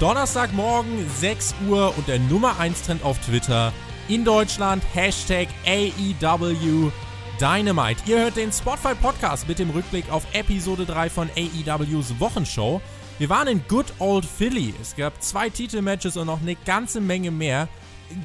Donnerstagmorgen 6 Uhr und der Nummer 1 Trend auf Twitter in Deutschland Hashtag AEW Dynamite. Ihr hört den Spotify Podcast mit dem Rückblick auf Episode 3 von AEWs Wochenshow. Wir waren in Good Old Philly. Es gab zwei Titelmatches und noch eine ganze Menge mehr.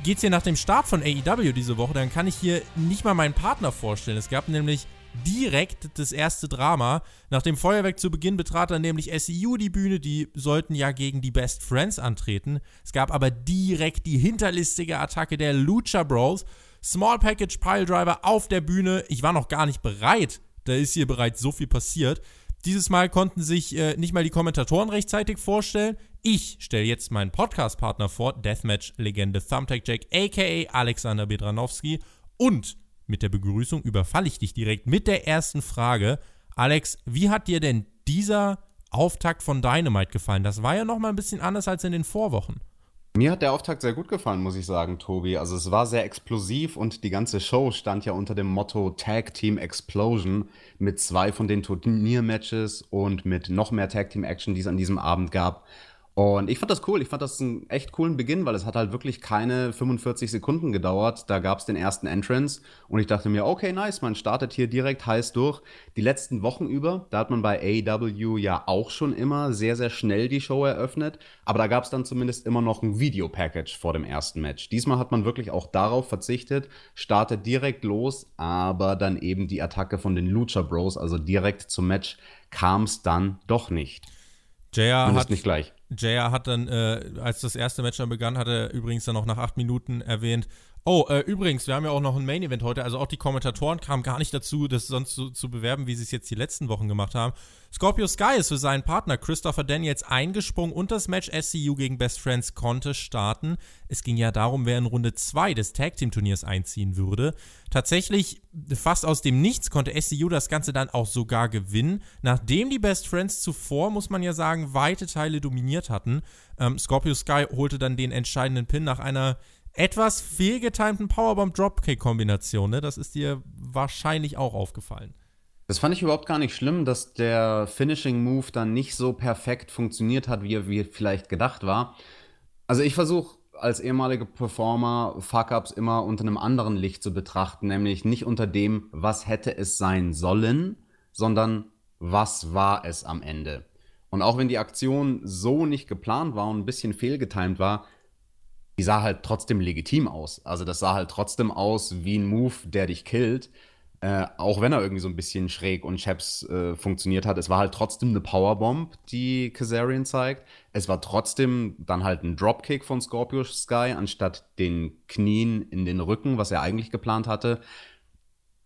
Geht's hier nach dem Start von AEW diese Woche, dann kann ich hier nicht mal meinen Partner vorstellen. Es gab nämlich direkt das erste Drama. Nach dem Feuerwerk zu Beginn betrat dann nämlich SEU die Bühne, die sollten ja gegen die Best Friends antreten. Es gab aber direkt die hinterlistige Attacke der Lucha Bros. Small Package Piledriver auf der Bühne. Ich war noch gar nicht bereit. Da ist hier bereits so viel passiert. Dieses Mal konnten sich äh, nicht mal die Kommentatoren rechtzeitig vorstellen. Ich stelle jetzt meinen Podcast-Partner vor, Deathmatch-Legende Thumbtack Jack, aka Alexander Bedranowski. Und mit der Begrüßung überfalle ich dich direkt mit der ersten Frage. Alex, wie hat dir denn dieser Auftakt von Dynamite gefallen? Das war ja noch mal ein bisschen anders als in den Vorwochen. Mir hat der Auftakt sehr gut gefallen, muss ich sagen, Tobi. Also es war sehr explosiv und die ganze Show stand ja unter dem Motto Tag Team Explosion mit zwei von den Turniermatches und mit noch mehr Tag Team Action, die es an diesem Abend gab. Und ich fand das cool. Ich fand das einen echt coolen Beginn, weil es hat halt wirklich keine 45 Sekunden gedauert. Da gab es den ersten Entrance und ich dachte mir, okay, nice, man startet hier direkt heiß durch. Die letzten Wochen über, da hat man bei AEW ja auch schon immer sehr, sehr schnell die Show eröffnet. Aber da gab es dann zumindest immer noch ein Videopackage vor dem ersten Match. Diesmal hat man wirklich auch darauf verzichtet, startet direkt los, aber dann eben die Attacke von den Lucha Bros, also direkt zum Match, kam es dann doch nicht. JR hat nicht gleich. JR hat dann, äh, als das erste Match dann begann, hat er übrigens dann auch nach acht Minuten erwähnt, Oh, äh, übrigens, wir haben ja auch noch ein Main Event heute. Also auch die Kommentatoren kamen gar nicht dazu, das sonst zu, zu bewerben, wie sie es jetzt die letzten Wochen gemacht haben. Scorpio Sky ist für seinen Partner Christopher Daniels eingesprungen und das Match SCU gegen Best Friends konnte starten. Es ging ja darum, wer in Runde 2 des Tag Team Turniers einziehen würde. Tatsächlich, fast aus dem Nichts konnte SCU das Ganze dann auch sogar gewinnen, nachdem die Best Friends zuvor, muss man ja sagen, weite Teile dominiert hatten. Ähm, Scorpio Sky holte dann den entscheidenden Pin nach einer etwas fehlgetimten Powerbomb-Dropkick-Kombination, ne? Das ist dir wahrscheinlich auch aufgefallen. Das fand ich überhaupt gar nicht schlimm, dass der Finishing Move dann nicht so perfekt funktioniert hat, wie er, wie vielleicht gedacht war. Also ich versuche als ehemaliger Performer Fuck-Ups immer unter einem anderen Licht zu betrachten, nämlich nicht unter dem, was hätte es sein sollen, sondern was war es am Ende. Und auch wenn die Aktion so nicht geplant war und ein bisschen fehlgetimt war, die sah halt trotzdem legitim aus. Also das sah halt trotzdem aus wie ein Move, der dich killt. Äh, auch wenn er irgendwie so ein bisschen schräg und Chaps äh, funktioniert hat. Es war halt trotzdem eine Powerbomb, die Kazarian zeigt. Es war trotzdem dann halt ein Dropkick von Scorpio Sky, anstatt den Knien in den Rücken, was er eigentlich geplant hatte.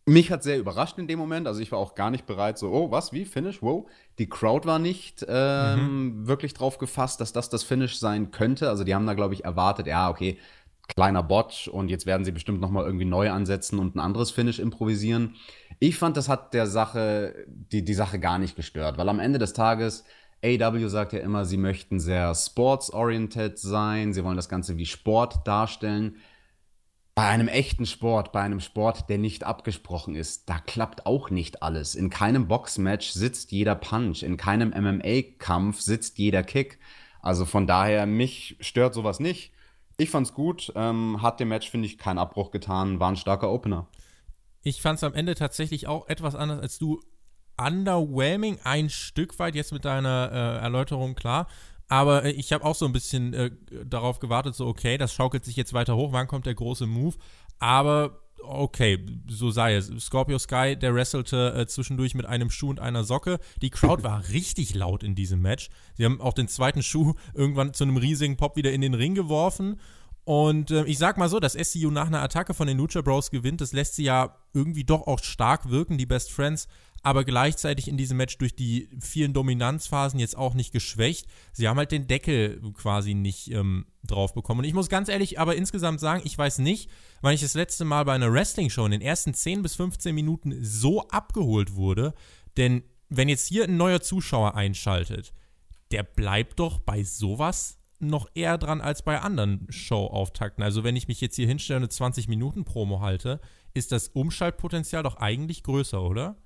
Mich hat sehr überrascht in dem Moment. Also ich war auch gar nicht bereit, so, oh, was, wie, Finish, wow. Die Crowd war nicht ähm, mhm. wirklich drauf gefasst, dass das das Finish sein könnte. Also die haben da, glaube ich, erwartet, ja, okay, kleiner Botch und jetzt werden sie bestimmt noch mal irgendwie neu ansetzen und ein anderes Finish improvisieren. Ich fand, das hat der Sache, die, die Sache gar nicht gestört, weil am Ende des Tages AW sagt ja immer, sie möchten sehr sports-oriented sein, sie wollen das Ganze wie Sport darstellen. Bei einem echten Sport, bei einem Sport, der nicht abgesprochen ist, da klappt auch nicht alles. In keinem Boxmatch sitzt jeder Punch, in keinem MMA-Kampf sitzt jeder Kick. Also von daher, mich stört sowas nicht. Ich fand's gut, ähm, hat dem Match, finde ich, keinen Abbruch getan, war ein starker Opener. Ich fand's am Ende tatsächlich auch etwas anders als du. Underwhelming, ein Stück weit, jetzt mit deiner äh, Erläuterung klar. Aber äh, ich habe auch so ein bisschen äh, darauf gewartet, so okay, das schaukelt sich jetzt weiter hoch, wann kommt der große Move? Aber okay, so sei es. Scorpio Sky, der wrestelte äh, zwischendurch mit einem Schuh und einer Socke. Die Crowd war richtig laut in diesem Match. Sie haben auch den zweiten Schuh irgendwann zu einem riesigen Pop wieder in den Ring geworfen. Und äh, ich sag mal so, dass SCU nach einer Attacke von den Lucha Bros gewinnt, das lässt sie ja irgendwie doch auch stark wirken. Die Best Friends aber gleichzeitig in diesem Match durch die vielen Dominanzphasen jetzt auch nicht geschwächt. Sie haben halt den Deckel quasi nicht ähm, drauf bekommen. Und ich muss ganz ehrlich aber insgesamt sagen, ich weiß nicht, wann ich das letzte Mal bei einer Wrestling-Show in den ersten 10 bis 15 Minuten so abgeholt wurde. Denn wenn jetzt hier ein neuer Zuschauer einschaltet, der bleibt doch bei sowas noch eher dran als bei anderen Show-Auftakten. Also wenn ich mich jetzt hier hinstelle und eine 20 Minuten Promo halte, ist das Umschaltpotenzial doch eigentlich größer, oder?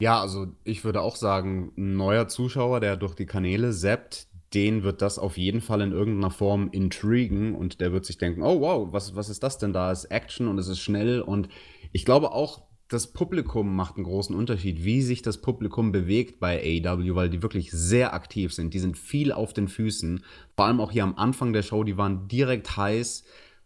Ja, also ich würde auch sagen, ein neuer Zuschauer, der durch die Kanäle zappt, den wird das auf jeden Fall in irgendeiner Form intrigen und der wird sich denken, oh wow, was, was ist das denn da? Es ist Action und es ist schnell und ich glaube auch, das Publikum macht einen großen Unterschied, wie sich das Publikum bewegt bei AEW, weil die wirklich sehr aktiv sind. Die sind viel auf den Füßen. Vor allem auch hier am Anfang der Show, die waren direkt heiß.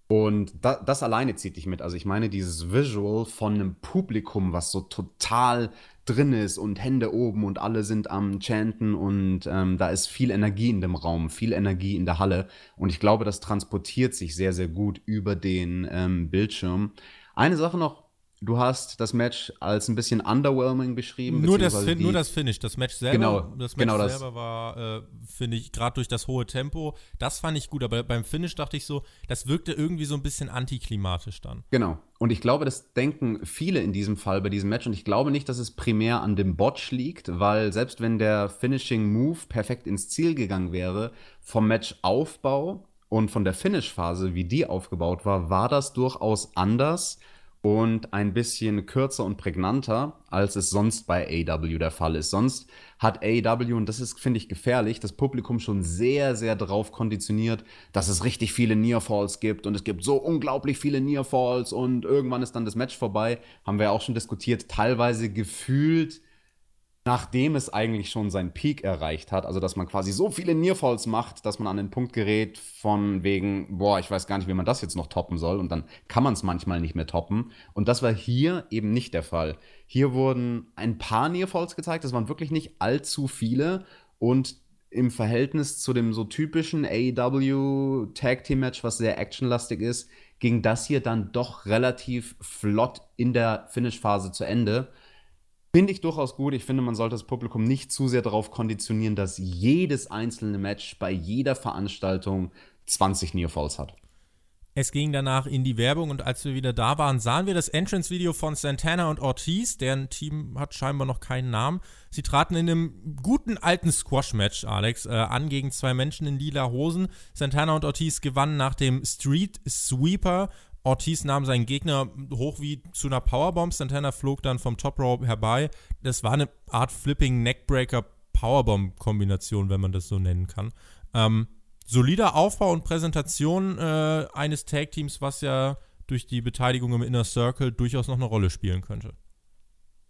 Und da, das alleine zieht dich mit. Also ich meine, dieses Visual von einem Publikum, was so total drin ist und Hände oben und alle sind am Chanten und ähm, da ist viel Energie in dem Raum, viel Energie in der Halle. Und ich glaube, das transportiert sich sehr, sehr gut über den ähm, Bildschirm. Eine Sache noch, Du hast das Match als ein bisschen underwhelming beschrieben. Nur das, nur das Finish, das Match selber, genau, das Match genau selber war, äh, finde ich, gerade durch das hohe Tempo, das fand ich gut, aber beim Finish dachte ich so, das wirkte irgendwie so ein bisschen antiklimatisch dann. Genau. Und ich glaube, das denken viele in diesem Fall bei diesem Match. Und ich glaube nicht, dass es primär an dem Botch liegt, weil selbst wenn der Finishing Move perfekt ins Ziel gegangen wäre, vom Matchaufbau und von der Finish-Phase, wie die aufgebaut war, war das durchaus anders und ein bisschen kürzer und prägnanter, als es sonst bei AW der Fall ist. Sonst hat AW, und das ist, finde ich, gefährlich, das Publikum schon sehr, sehr darauf konditioniert, dass es richtig viele Nearfalls gibt und es gibt so unglaublich viele Nearfalls und irgendwann ist dann das Match vorbei. Haben wir auch schon diskutiert, teilweise gefühlt nachdem es eigentlich schon seinen Peak erreicht hat, also dass man quasi so viele Nearfalls macht, dass man an den Punkt gerät von wegen, boah, ich weiß gar nicht, wie man das jetzt noch toppen soll und dann kann man es manchmal nicht mehr toppen. Und das war hier eben nicht der Fall. Hier wurden ein paar Nearfalls gezeigt, das waren wirklich nicht allzu viele. Und im Verhältnis zu dem so typischen AEW Tag Team Match, was sehr actionlastig ist, ging das hier dann doch relativ flott in der Finish Phase zu Ende Finde ich durchaus gut. Ich finde, man sollte das Publikum nicht zu sehr darauf konditionieren, dass jedes einzelne Match bei jeder Veranstaltung 20 Nearfalls hat. Es ging danach in die Werbung und als wir wieder da waren, sahen wir das Entrance-Video von Santana und Ortiz. Deren Team hat scheinbar noch keinen Namen. Sie traten in einem guten alten Squash-Match, Alex, äh, an gegen zwei Menschen in lila Hosen. Santana und Ortiz gewannen nach dem Street Sweeper Ortiz nahm seinen Gegner hoch wie zu einer Powerbomb. Santana flog dann vom Top Rope herbei. Das war eine Art Flipping Neckbreaker Powerbomb-Kombination, wenn man das so nennen kann. Ähm, solider Aufbau und Präsentation äh, eines Tag-Teams, was ja durch die Beteiligung im Inner Circle durchaus noch eine Rolle spielen könnte.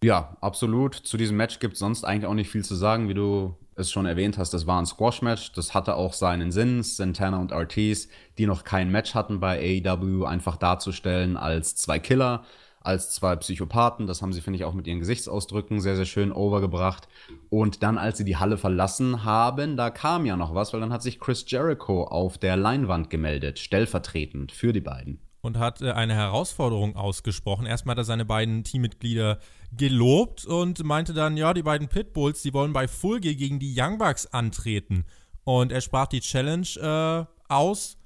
Ja, absolut. Zu diesem Match gibt es sonst eigentlich auch nicht viel zu sagen, wie du es schon erwähnt hast, das war ein Squash-Match. Das hatte auch seinen Sinn, Santana und Ortiz, die noch kein Match hatten bei AEW, einfach darzustellen als zwei Killer, als zwei Psychopathen. Das haben sie, finde ich, auch mit ihren Gesichtsausdrücken sehr, sehr schön overgebracht. Und dann, als sie die Halle verlassen haben, da kam ja noch was, weil dann hat sich Chris Jericho auf der Leinwand gemeldet, stellvertretend für die beiden und hat äh, eine Herausforderung ausgesprochen. Erstmal hat er seine beiden Teammitglieder gelobt und meinte dann, ja, die beiden Pitbulls, die wollen bei Fulge gegen die Young Bucks antreten. Und er sprach die Challenge äh, aus.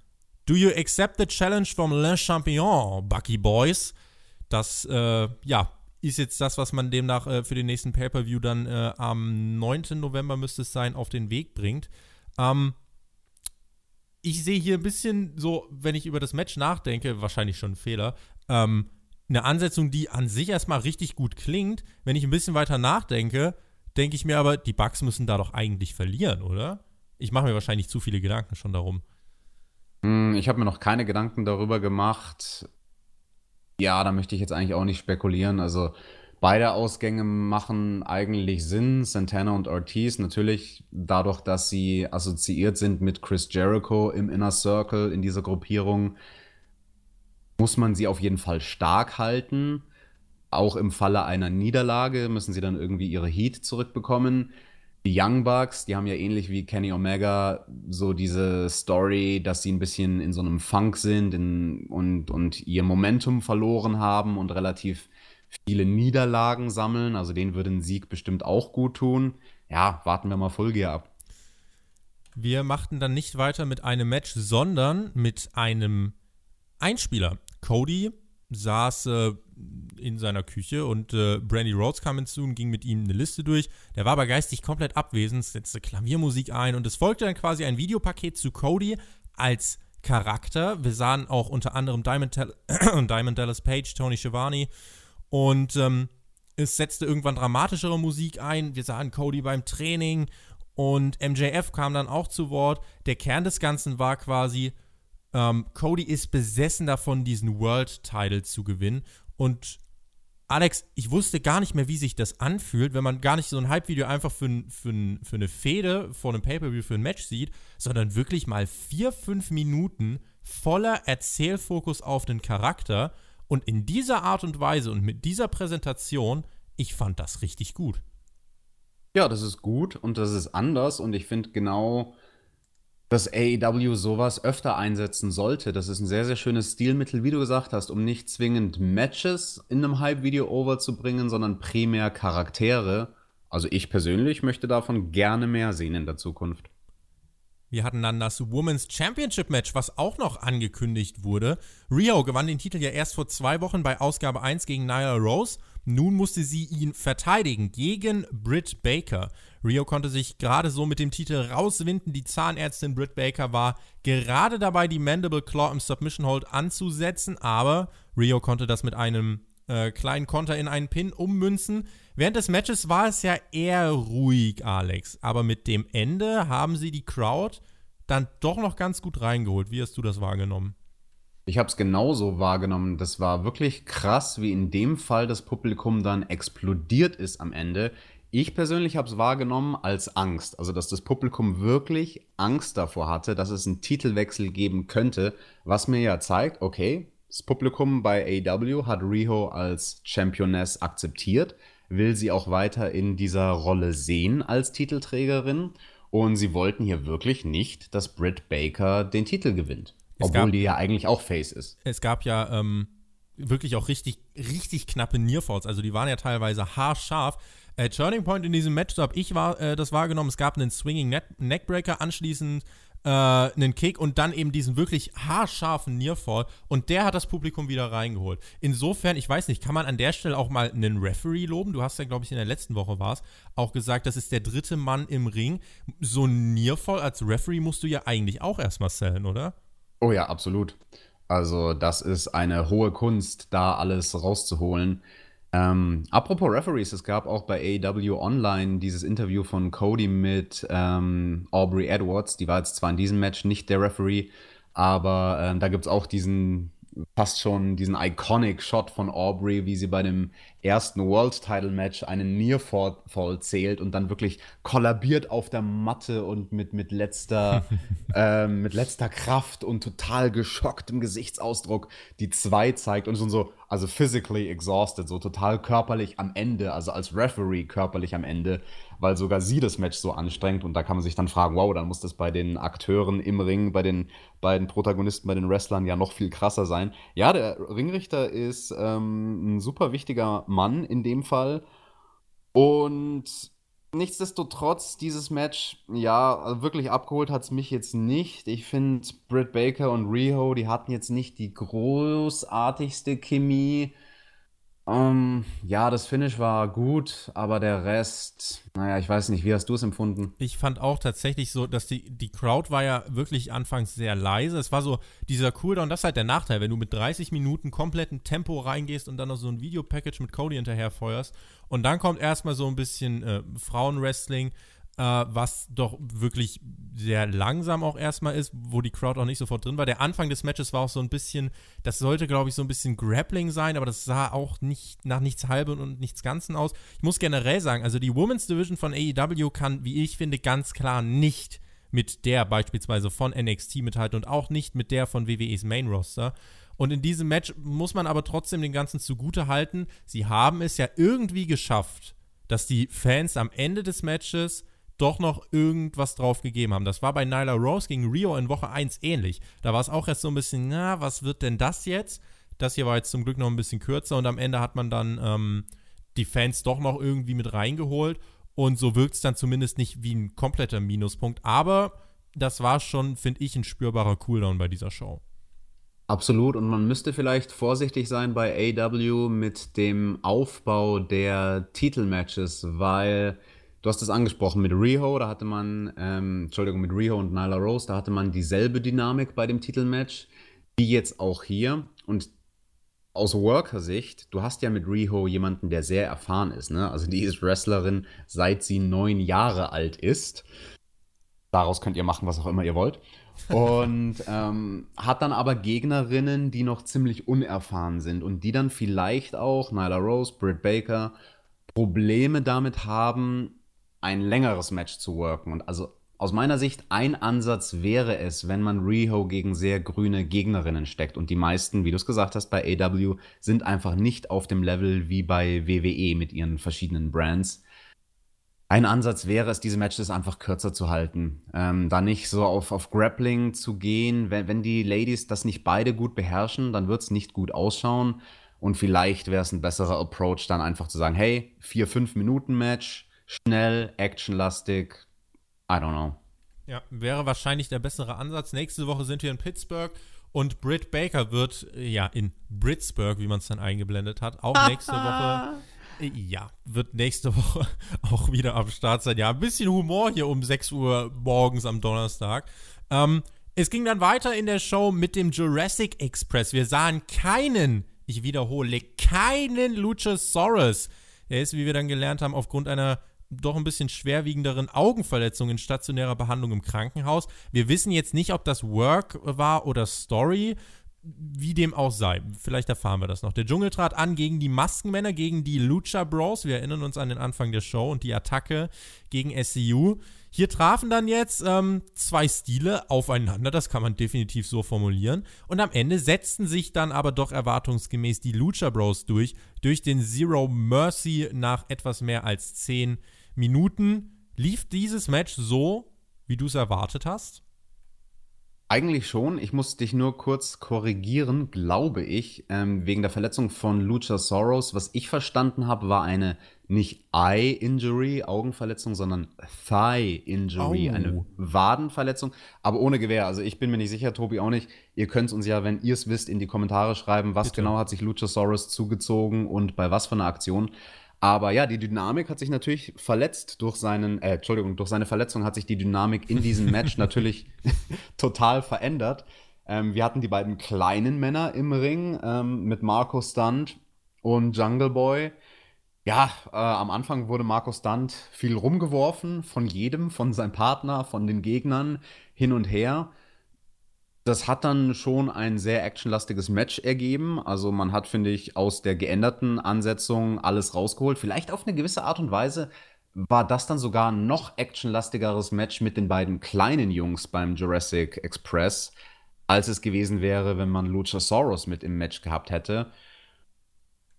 Do you accept the challenge from Le Champion, Bucky Boys? Das, äh, ja, ist jetzt das, was man demnach äh, für den nächsten Pay-Per-View dann äh, am 9. November müsste es sein, auf den Weg bringt. Ähm, ich sehe hier ein bisschen so, wenn ich über das Match nachdenke, wahrscheinlich schon ein Fehler, ähm, eine Ansetzung, die an sich erstmal richtig gut klingt. Wenn ich ein bisschen weiter nachdenke, denke ich mir aber, die Bugs müssen da doch eigentlich verlieren, oder? Ich mache mir wahrscheinlich zu viele Gedanken schon darum. Hm, ich habe mir noch keine Gedanken darüber gemacht. Ja, da möchte ich jetzt eigentlich auch nicht spekulieren. Also beide Ausgänge machen eigentlich Sinn. Santana und Ortiz natürlich dadurch, dass sie assoziiert sind mit Chris Jericho im Inner Circle in dieser Gruppierung muss man sie auf jeden Fall stark halten. Auch im Falle einer Niederlage müssen sie dann irgendwie ihre Heat zurückbekommen. Die Young Bucks, die haben ja ähnlich wie Kenny Omega so diese Story, dass sie ein bisschen in so einem Funk sind in, und, und ihr Momentum verloren haben und relativ viele Niederlagen sammeln. Also denen würde ein Sieg bestimmt auch gut tun. Ja, warten wir mal Vollgear ab. Wir machten dann nicht weiter mit einem Match, sondern mit einem Einspieler. Cody saß äh, in seiner Küche und äh, Brandy Rhodes kam hinzu und ging mit ihm eine Liste durch. Der war aber geistig komplett abwesend, setzte Klaviermusik ein und es folgte dann quasi ein Videopaket zu Cody als Charakter. Wir sahen auch unter anderem Diamond, Diamond Dallas Page, Tony Schiavone und ähm, es setzte irgendwann dramatischere Musik ein. Wir sahen Cody beim Training und MJF kam dann auch zu Wort. Der Kern des Ganzen war quasi, ähm, Cody ist besessen davon, diesen World Title zu gewinnen. Und Alex, ich wusste gar nicht mehr, wie sich das anfühlt, wenn man gar nicht so ein Hype-Video einfach für, für, für eine Fehde vor einem Pay-Per-View für ein Match sieht, sondern wirklich mal vier, fünf Minuten voller Erzählfokus auf den Charakter. Und in dieser Art und Weise und mit dieser Präsentation, ich fand das richtig gut. Ja, das ist gut und das ist anders und ich finde genau dass AEW sowas öfter einsetzen sollte. Das ist ein sehr, sehr schönes Stilmittel, wie du gesagt hast, um nicht zwingend Matches in einem Hype-Video overzubringen, sondern primär Charaktere. Also ich persönlich möchte davon gerne mehr sehen in der Zukunft. Wir hatten dann das Women's Championship Match, was auch noch angekündigt wurde. Rio gewann den Titel ja erst vor zwei Wochen bei Ausgabe 1 gegen Nyla Rose. Nun musste sie ihn verteidigen gegen Britt Baker. Rio konnte sich gerade so mit dem Titel rauswinden. Die Zahnärztin Britt Baker war gerade dabei, die Mandible Claw im Submission Hold anzusetzen, aber Rio konnte das mit einem äh, kleinen Konter in einen Pin ummünzen. Während des Matches war es ja eher ruhig, Alex, aber mit dem Ende haben sie die Crowd dann doch noch ganz gut reingeholt. Wie hast du das wahrgenommen? Ich habe es genauso wahrgenommen. Das war wirklich krass, wie in dem Fall das Publikum dann explodiert ist am Ende. Ich persönlich habe es wahrgenommen als Angst. Also, dass das Publikum wirklich Angst davor hatte, dass es einen Titelwechsel geben könnte, was mir ja zeigt, okay, das Publikum bei AEW hat Riho als Championess akzeptiert, will sie auch weiter in dieser Rolle sehen als Titelträgerin und sie wollten hier wirklich nicht, dass Britt Baker den Titel gewinnt. Es obwohl gab, die ja eigentlich auch Face ist. Es gab ja ähm, wirklich auch richtig, richtig knappe Nearfalls. Also die waren ja teilweise haarscharf. Äh, Turning Point in diesem Match, so habe ich war, äh, das wahrgenommen. Es gab einen Swinging Neckbreaker, anschließend äh, einen Kick und dann eben diesen wirklich haarscharfen Nearfall. Und der hat das Publikum wieder reingeholt. Insofern, ich weiß nicht, kann man an der Stelle auch mal einen Referee loben? Du hast ja, glaube ich, in der letzten Woche war es, auch gesagt, das ist der dritte Mann im Ring. So ein Nearfall als Referee musst du ja eigentlich auch erstmal sellen, oder? Oh ja, absolut. Also, das ist eine hohe Kunst, da alles rauszuholen. Ähm, apropos Referees, es gab auch bei AEW Online dieses Interview von Cody mit ähm, Aubrey Edwards. Die war jetzt zwar in diesem Match nicht der Referee, aber ähm, da gibt es auch diesen fast schon diesen iconic Shot von Aubrey, wie sie bei dem ersten World Title Match einen Nearfall zählt und dann wirklich kollabiert auf der Matte und mit, mit letzter ähm, mit letzter Kraft und total geschockt im Gesichtsausdruck die zwei zeigt und schon so also physically exhausted, so total körperlich am Ende, also als Referee körperlich am Ende, weil sogar sie das Match so anstrengt und da kann man sich dann fragen, wow, dann muss das bei den Akteuren im Ring, bei den beiden Protagonisten, bei den Wrestlern ja noch viel krasser sein. Ja, der Ringrichter ist ähm, ein super wichtiger Mann in dem Fall und Nichtsdestotrotz, dieses Match, ja, wirklich abgeholt hat es mich jetzt nicht. Ich finde, Britt Baker und Riho, die hatten jetzt nicht die großartigste Chemie. Ähm, ja, das Finish war gut, aber der Rest, naja, ich weiß nicht, wie hast du es empfunden? Ich fand auch tatsächlich so, dass die, die Crowd war ja wirklich anfangs sehr leise. Es war so dieser Cooldown, das ist halt der Nachteil, wenn du mit 30 Minuten kompletten Tempo reingehst und dann noch so ein Videopackage mit Cody hinterher feuerst und dann kommt erstmal so ein bisschen äh, Frauenwrestling äh, was doch wirklich sehr langsam auch erstmal ist, wo die Crowd auch nicht sofort drin war. Der Anfang des Matches war auch so ein bisschen, das sollte, glaube ich, so ein bisschen Grappling sein, aber das sah auch nicht nach nichts Halbem und nichts Ganzen aus. Ich muss generell sagen, also die Women's Division von AEW kann, wie ich finde, ganz klar nicht mit der beispielsweise von NXT mithalten und auch nicht mit der von WWEs Main Roster. Und in diesem Match muss man aber trotzdem den Ganzen zugute halten. Sie haben es ja irgendwie geschafft, dass die Fans am Ende des Matches doch noch irgendwas drauf gegeben haben. Das war bei Nyla Rose gegen Rio in Woche 1 ähnlich. Da war es auch erst so ein bisschen, na, was wird denn das jetzt? Das hier war jetzt zum Glück noch ein bisschen kürzer und am Ende hat man dann ähm, die Fans doch noch irgendwie mit reingeholt. Und so wirkt es dann zumindest nicht wie ein kompletter Minuspunkt. Aber das war schon, finde ich, ein spürbarer Cooldown bei dieser Show. Absolut, und man müsste vielleicht vorsichtig sein bei AW mit dem Aufbau der Titelmatches, weil du hast es angesprochen mit Riho, da hatte man, ähm, Entschuldigung, mit Riho und Nyla Rose, da hatte man dieselbe Dynamik bei dem Titelmatch, wie jetzt auch hier. Und aus Worker-Sicht, du hast ja mit Riho jemanden, der sehr erfahren ist, ne? Also die ist Wrestlerin, seit sie neun Jahre alt ist. Daraus könnt ihr machen, was auch immer ihr wollt. Und ähm, hat dann aber Gegnerinnen, die noch ziemlich unerfahren sind und die dann vielleicht auch, Nyla Rose, Britt Baker, Probleme damit haben, ein längeres Match zu worken. Und also aus meiner Sicht ein Ansatz wäre es, wenn man Riho gegen sehr grüne Gegnerinnen steckt. Und die meisten, wie du es gesagt hast, bei AW sind einfach nicht auf dem Level wie bei WWE mit ihren verschiedenen Brands. Ein Ansatz wäre es, diese Matches einfach kürzer zu halten. Ähm, da nicht so auf, auf Grappling zu gehen. Wenn, wenn die Ladies das nicht beide gut beherrschen, dann wird es nicht gut ausschauen. Und vielleicht wäre es ein besserer Approach, dann einfach zu sagen, hey, vier, fünf Minuten Match, schnell, actionlastig. I don't know. Ja, wäre wahrscheinlich der bessere Ansatz. Nächste Woche sind wir in Pittsburgh und Britt Baker wird, ja, in Britsburg, wie man es dann eingeblendet hat, auch nächste Woche ja, wird nächste Woche auch wieder am Start sein. Ja, ein bisschen Humor hier um 6 Uhr morgens am Donnerstag. Ähm, es ging dann weiter in der Show mit dem Jurassic Express. Wir sahen keinen, ich wiederhole, keinen Luchasaurus. Er ist, wie wir dann gelernt haben, aufgrund einer doch ein bisschen schwerwiegenderen Augenverletzung in stationärer Behandlung im Krankenhaus. Wir wissen jetzt nicht, ob das Work war oder Story wie dem auch sei, vielleicht erfahren wir das noch. Der Dschungel trat an gegen die Maskenmänner, gegen die Lucha Bros. Wir erinnern uns an den Anfang der Show und die Attacke gegen SCU. Hier trafen dann jetzt ähm, zwei Stile aufeinander, das kann man definitiv so formulieren. Und am Ende setzten sich dann aber doch erwartungsgemäß die Lucha Bros durch, durch den Zero Mercy nach etwas mehr als 10 Minuten. Lief dieses Match so, wie du es erwartet hast? Eigentlich schon. Ich muss dich nur kurz korrigieren, glaube ich, ähm, wegen der Verletzung von Lucha Soros. Was ich verstanden habe, war eine nicht Eye-Injury, Augenverletzung, sondern Thigh-Injury, oh. eine Wadenverletzung, aber ohne Gewehr. Also ich bin mir nicht sicher, Tobi auch nicht. Ihr könnt uns ja, wenn ihr es wisst, in die Kommentare schreiben, was Bitte. genau hat sich Luchasaurus zugezogen und bei was für einer Aktion. Aber ja, die Dynamik hat sich natürlich verletzt durch seinen, äh, Entschuldigung, durch seine Verletzung hat sich die Dynamik in diesem Match natürlich total verändert. Ähm, wir hatten die beiden kleinen Männer im Ring ähm, mit Marco Stunt und Jungle Boy. Ja, äh, am Anfang wurde Marco Stunt viel rumgeworfen von jedem, von seinem Partner, von den Gegnern hin und her das hat dann schon ein sehr actionlastiges Match ergeben. Also man hat, finde ich, aus der geänderten Ansetzung alles rausgeholt. Vielleicht auf eine gewisse Art und Weise war das dann sogar ein noch actionlastigeres Match mit den beiden kleinen Jungs beim Jurassic Express, als es gewesen wäre, wenn man Luchasaurus mit im Match gehabt hätte.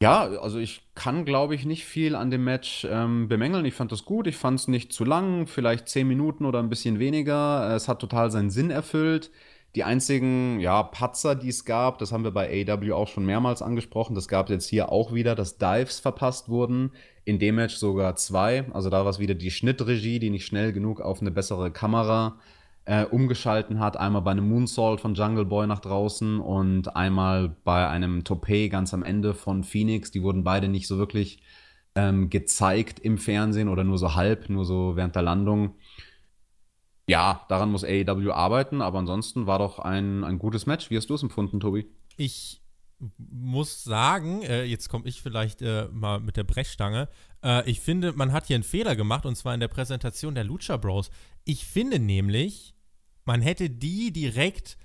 Ja, also ich kann, glaube ich, nicht viel an dem Match ähm, bemängeln. Ich fand das gut, ich fand es nicht zu lang, vielleicht zehn Minuten oder ein bisschen weniger. Es hat total seinen Sinn erfüllt. Die einzigen ja, Patzer, die es gab, das haben wir bei AW auch schon mehrmals angesprochen. Das gab es jetzt hier auch wieder, dass Dives verpasst wurden. In dem Match sogar zwei. Also da war es wieder die Schnittregie, die nicht schnell genug auf eine bessere Kamera äh, umgeschalten hat. Einmal bei einem Moonsault von Jungle Boy nach draußen und einmal bei einem Toupet ganz am Ende von Phoenix. Die wurden beide nicht so wirklich ähm, gezeigt im Fernsehen oder nur so halb, nur so während der Landung ja, daran muss AEW arbeiten, aber ansonsten war doch ein, ein gutes Match. Wie hast du es empfunden, Tobi? Ich muss sagen, äh, jetzt komme ich vielleicht äh, mal mit der Brechstange. Äh, ich finde, man hat hier einen Fehler gemacht und zwar in der Präsentation der Lucha Bros. Ich finde nämlich, man hätte die direkt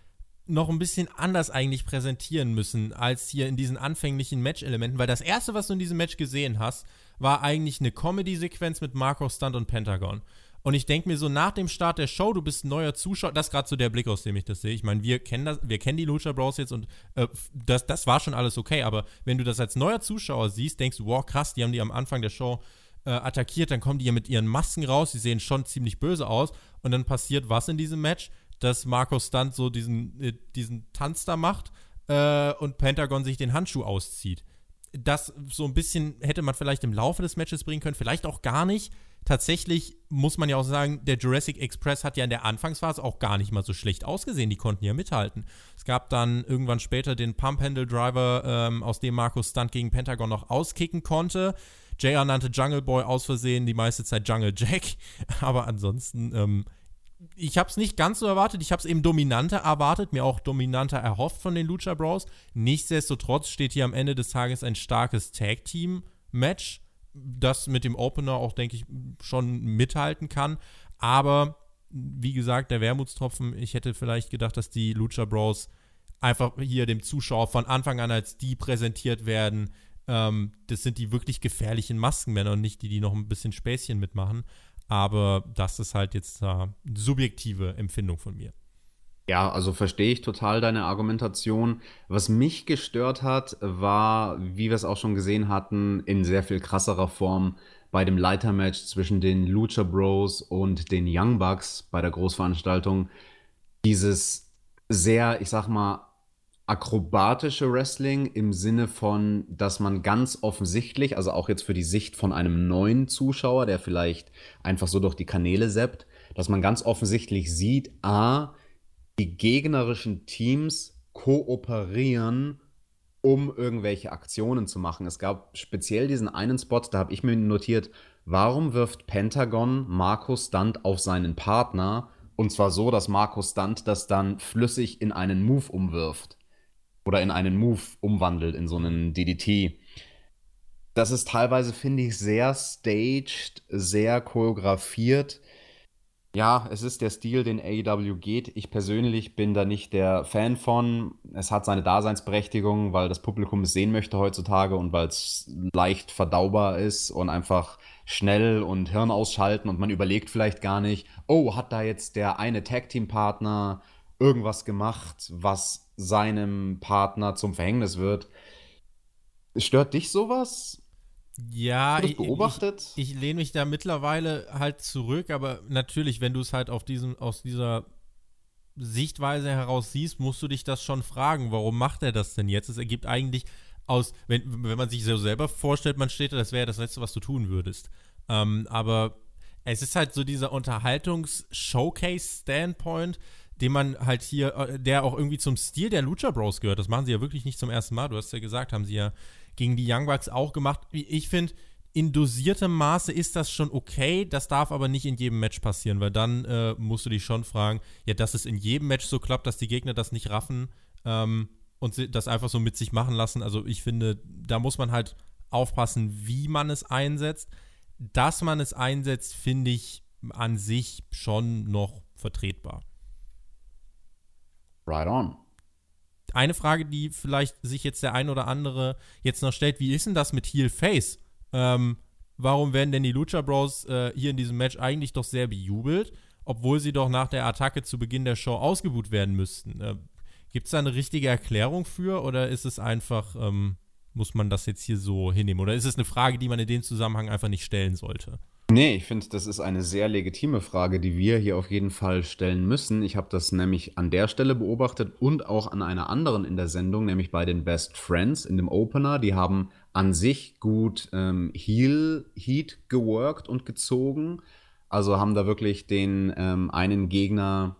noch ein bisschen anders eigentlich präsentieren müssen als hier in diesen anfänglichen Match-Elementen, weil das erste, was du in diesem Match gesehen hast, war eigentlich eine Comedy-Sequenz mit Marco Stunt und Pentagon. Und ich denke mir so, nach dem Start der Show, du bist ein neuer Zuschauer, das ist gerade so der Blick, aus dem ich das sehe. Ich meine, wir kennen das, wir kennen die Lucha Bros jetzt und äh, das, das war schon alles okay, aber wenn du das als neuer Zuschauer siehst, denkst du, wow, krass, die haben die am Anfang der Show äh, attackiert, dann kommen die ja mit ihren Masken raus, die sehen schon ziemlich böse aus und dann passiert was in diesem Match, dass Marco Stunt so diesen, äh, diesen Tanz da macht äh, und Pentagon sich den Handschuh auszieht. Das so ein bisschen hätte man vielleicht im Laufe des Matches bringen können, vielleicht auch gar nicht. Tatsächlich muss man ja auch sagen, der Jurassic Express hat ja in der Anfangsphase auch gar nicht mal so schlecht ausgesehen. Die konnten ja mithalten. Es gab dann irgendwann später den Pump Handle Driver, ähm, aus dem Markus Stunt gegen Pentagon noch auskicken konnte. JR nannte Jungle Boy aus Versehen die meiste Zeit Jungle Jack. Aber ansonsten, ähm, ich habe es nicht ganz so erwartet. Ich habe es eben dominanter erwartet, mir auch dominanter erhofft von den Lucha Bros. Nichtsdestotrotz steht hier am Ende des Tages ein starkes Tag Team Match, das mit dem Opener auch, denke ich, schon mithalten kann. Aber wie gesagt, der Wermutstropfen, ich hätte vielleicht gedacht, dass die Lucha Bros einfach hier dem Zuschauer von Anfang an als die präsentiert werden, ähm, das sind die wirklich gefährlichen Maskenmänner und nicht die, die noch ein bisschen Späßchen mitmachen. Aber das ist halt jetzt eine subjektive Empfindung von mir. Ja, also verstehe ich total deine Argumentation. Was mich gestört hat, war, wie wir es auch schon gesehen hatten, in sehr viel krasserer Form bei dem Leitermatch zwischen den Lucha Bros und den Young Bucks bei der Großveranstaltung. Dieses sehr, ich sag mal, akrobatische Wrestling im Sinne von, dass man ganz offensichtlich, also auch jetzt für die Sicht von einem neuen Zuschauer, der vielleicht einfach so durch die Kanäle seppt, dass man ganz offensichtlich sieht, a, die gegnerischen Teams kooperieren, um irgendwelche Aktionen zu machen. Es gab speziell diesen einen Spot, da habe ich mir notiert, warum wirft Pentagon Markus Stunt auf seinen Partner? Und zwar so, dass Markus Stunt das dann flüssig in einen Move umwirft oder in einen Move umwandelt, in so einen DDT. Das ist teilweise, finde ich, sehr staged, sehr choreografiert. Ja, es ist der Stil, den AEW geht. Ich persönlich bin da nicht der Fan von. Es hat seine Daseinsberechtigung, weil das Publikum es sehen möchte heutzutage und weil es leicht verdaubar ist und einfach schnell und Hirn ausschalten und man überlegt vielleicht gar nicht, oh, hat da jetzt der eine Tag-Team-Partner irgendwas gemacht, was seinem Partner zum Verhängnis wird. Stört dich sowas? Ja, ich, beobachtet? Ich, ich lehne mich da mittlerweile halt zurück, aber natürlich, wenn du es halt auf diesem, aus dieser Sichtweise heraus siehst, musst du dich das schon fragen, warum macht er das denn jetzt? Es ergibt eigentlich aus, wenn, wenn man sich so selber vorstellt, man steht da, das wäre ja das Letzte, was du tun würdest. Ähm, aber es ist halt so dieser Unterhaltungs-Showcase-Standpoint, den man halt hier, äh, der auch irgendwie zum Stil der Lucha Bros gehört. Das machen sie ja wirklich nicht zum ersten Mal. Du hast ja gesagt, haben sie ja gegen die Young Bucks auch gemacht. Ich finde, in dosiertem Maße ist das schon okay. Das darf aber nicht in jedem Match passieren, weil dann äh, musst du dich schon fragen, ja, dass es in jedem Match so klappt, dass die Gegner das nicht raffen ähm, und das einfach so mit sich machen lassen. Also ich finde, da muss man halt aufpassen, wie man es einsetzt. Dass man es einsetzt, finde ich an sich schon noch vertretbar. Right on. Eine Frage, die vielleicht sich jetzt der ein oder andere jetzt noch stellt, wie ist denn das mit Heel Face? Ähm, warum werden denn die Lucha Bros äh, hier in diesem Match eigentlich doch sehr bejubelt, obwohl sie doch nach der Attacke zu Beginn der Show ausgebuht werden müssten? Äh, Gibt es da eine richtige Erklärung für oder ist es einfach, ähm, muss man das jetzt hier so hinnehmen? Oder ist es eine Frage, die man in dem Zusammenhang einfach nicht stellen sollte? Nee, ich finde, das ist eine sehr legitime Frage, die wir hier auf jeden Fall stellen müssen. Ich habe das nämlich an der Stelle beobachtet und auch an einer anderen in der Sendung, nämlich bei den Best Friends in dem Opener. Die haben an sich gut ähm, Heel Heat geworkt und gezogen. Also haben da wirklich den ähm, einen Gegner,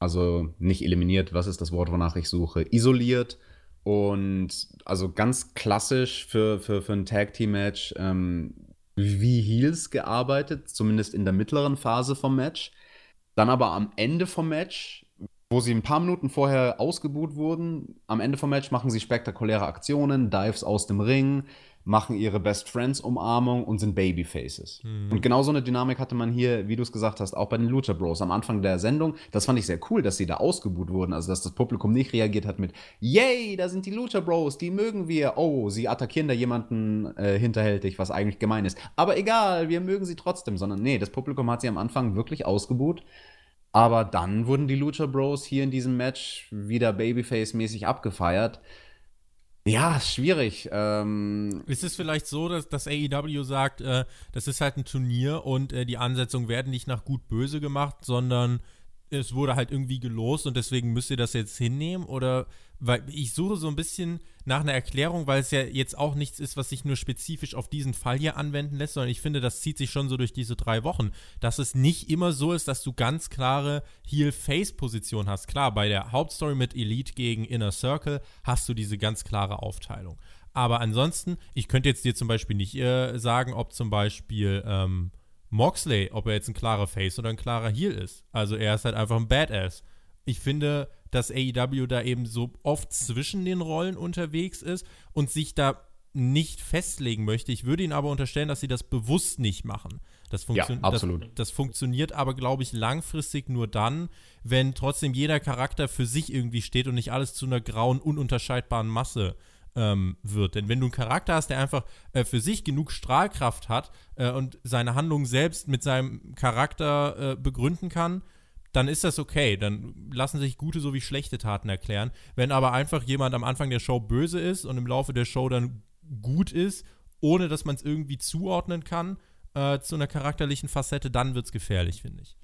also nicht eliminiert, was ist das Wort, wonach ich suche, isoliert. Und also ganz klassisch für, für, für ein Tag-Team-Match ähm, wie Heels gearbeitet, zumindest in der mittleren Phase vom Match. Dann aber am Ende vom Match, wo sie ein paar Minuten vorher ausgebuht wurden, am Ende vom Match machen sie spektakuläre Aktionen, Dives aus dem Ring, machen ihre Best Friends Umarmung und sind Babyfaces. Mhm. Und genau so eine Dynamik hatte man hier, wie du es gesagt hast, auch bei den Lucha Bros am Anfang der Sendung. Das fand ich sehr cool, dass sie da ausgebuht wurden, also dass das Publikum nicht reagiert hat mit Yay, da sind die Lucha Bros, die mögen wir. Oh, sie attackieren da jemanden äh, hinterhältig, was eigentlich gemein ist. Aber egal, wir mögen sie trotzdem, sondern nee, das Publikum hat sie am Anfang wirklich ausgebuht. Aber dann wurden die Lucha Bros hier in diesem Match wieder Babyface-mäßig abgefeiert. Ja, schwierig. Ähm ist es vielleicht so, dass das AEW sagt, äh, das ist halt ein Turnier und äh, die Ansetzungen werden nicht nach gut böse gemacht, sondern es wurde halt irgendwie gelost und deswegen müsst ihr das jetzt hinnehmen? Oder weil ich suche so ein bisschen nach einer Erklärung, weil es ja jetzt auch nichts ist, was sich nur spezifisch auf diesen Fall hier anwenden lässt, sondern ich finde, das zieht sich schon so durch diese drei Wochen, dass es nicht immer so ist, dass du ganz klare Heel-Face-Position hast. Klar, bei der Hauptstory mit Elite gegen Inner Circle hast du diese ganz klare Aufteilung. Aber ansonsten, ich könnte jetzt dir zum Beispiel nicht äh, sagen, ob zum Beispiel ähm, Moxley, ob er jetzt ein klarer Face oder ein klarer Heel ist. Also er ist halt einfach ein Badass. Ich finde, dass AEW da eben so oft zwischen den Rollen unterwegs ist und sich da nicht festlegen möchte. Ich würde ihnen aber unterstellen, dass sie das bewusst nicht machen. Das, ja, absolut. Das, das funktioniert aber, glaube ich, langfristig nur dann, wenn trotzdem jeder Charakter für sich irgendwie steht und nicht alles zu einer grauen, ununterscheidbaren Masse ähm, wird. Denn wenn du einen Charakter hast, der einfach äh, für sich genug Strahlkraft hat äh, und seine Handlung selbst mit seinem Charakter äh, begründen kann, dann ist das okay. Dann lassen sich gute sowie schlechte Taten erklären. Wenn aber einfach jemand am Anfang der Show böse ist und im Laufe der Show dann gut ist, ohne dass man es irgendwie zuordnen kann äh, zu einer charakterlichen Facette, dann wird es gefährlich, finde ich.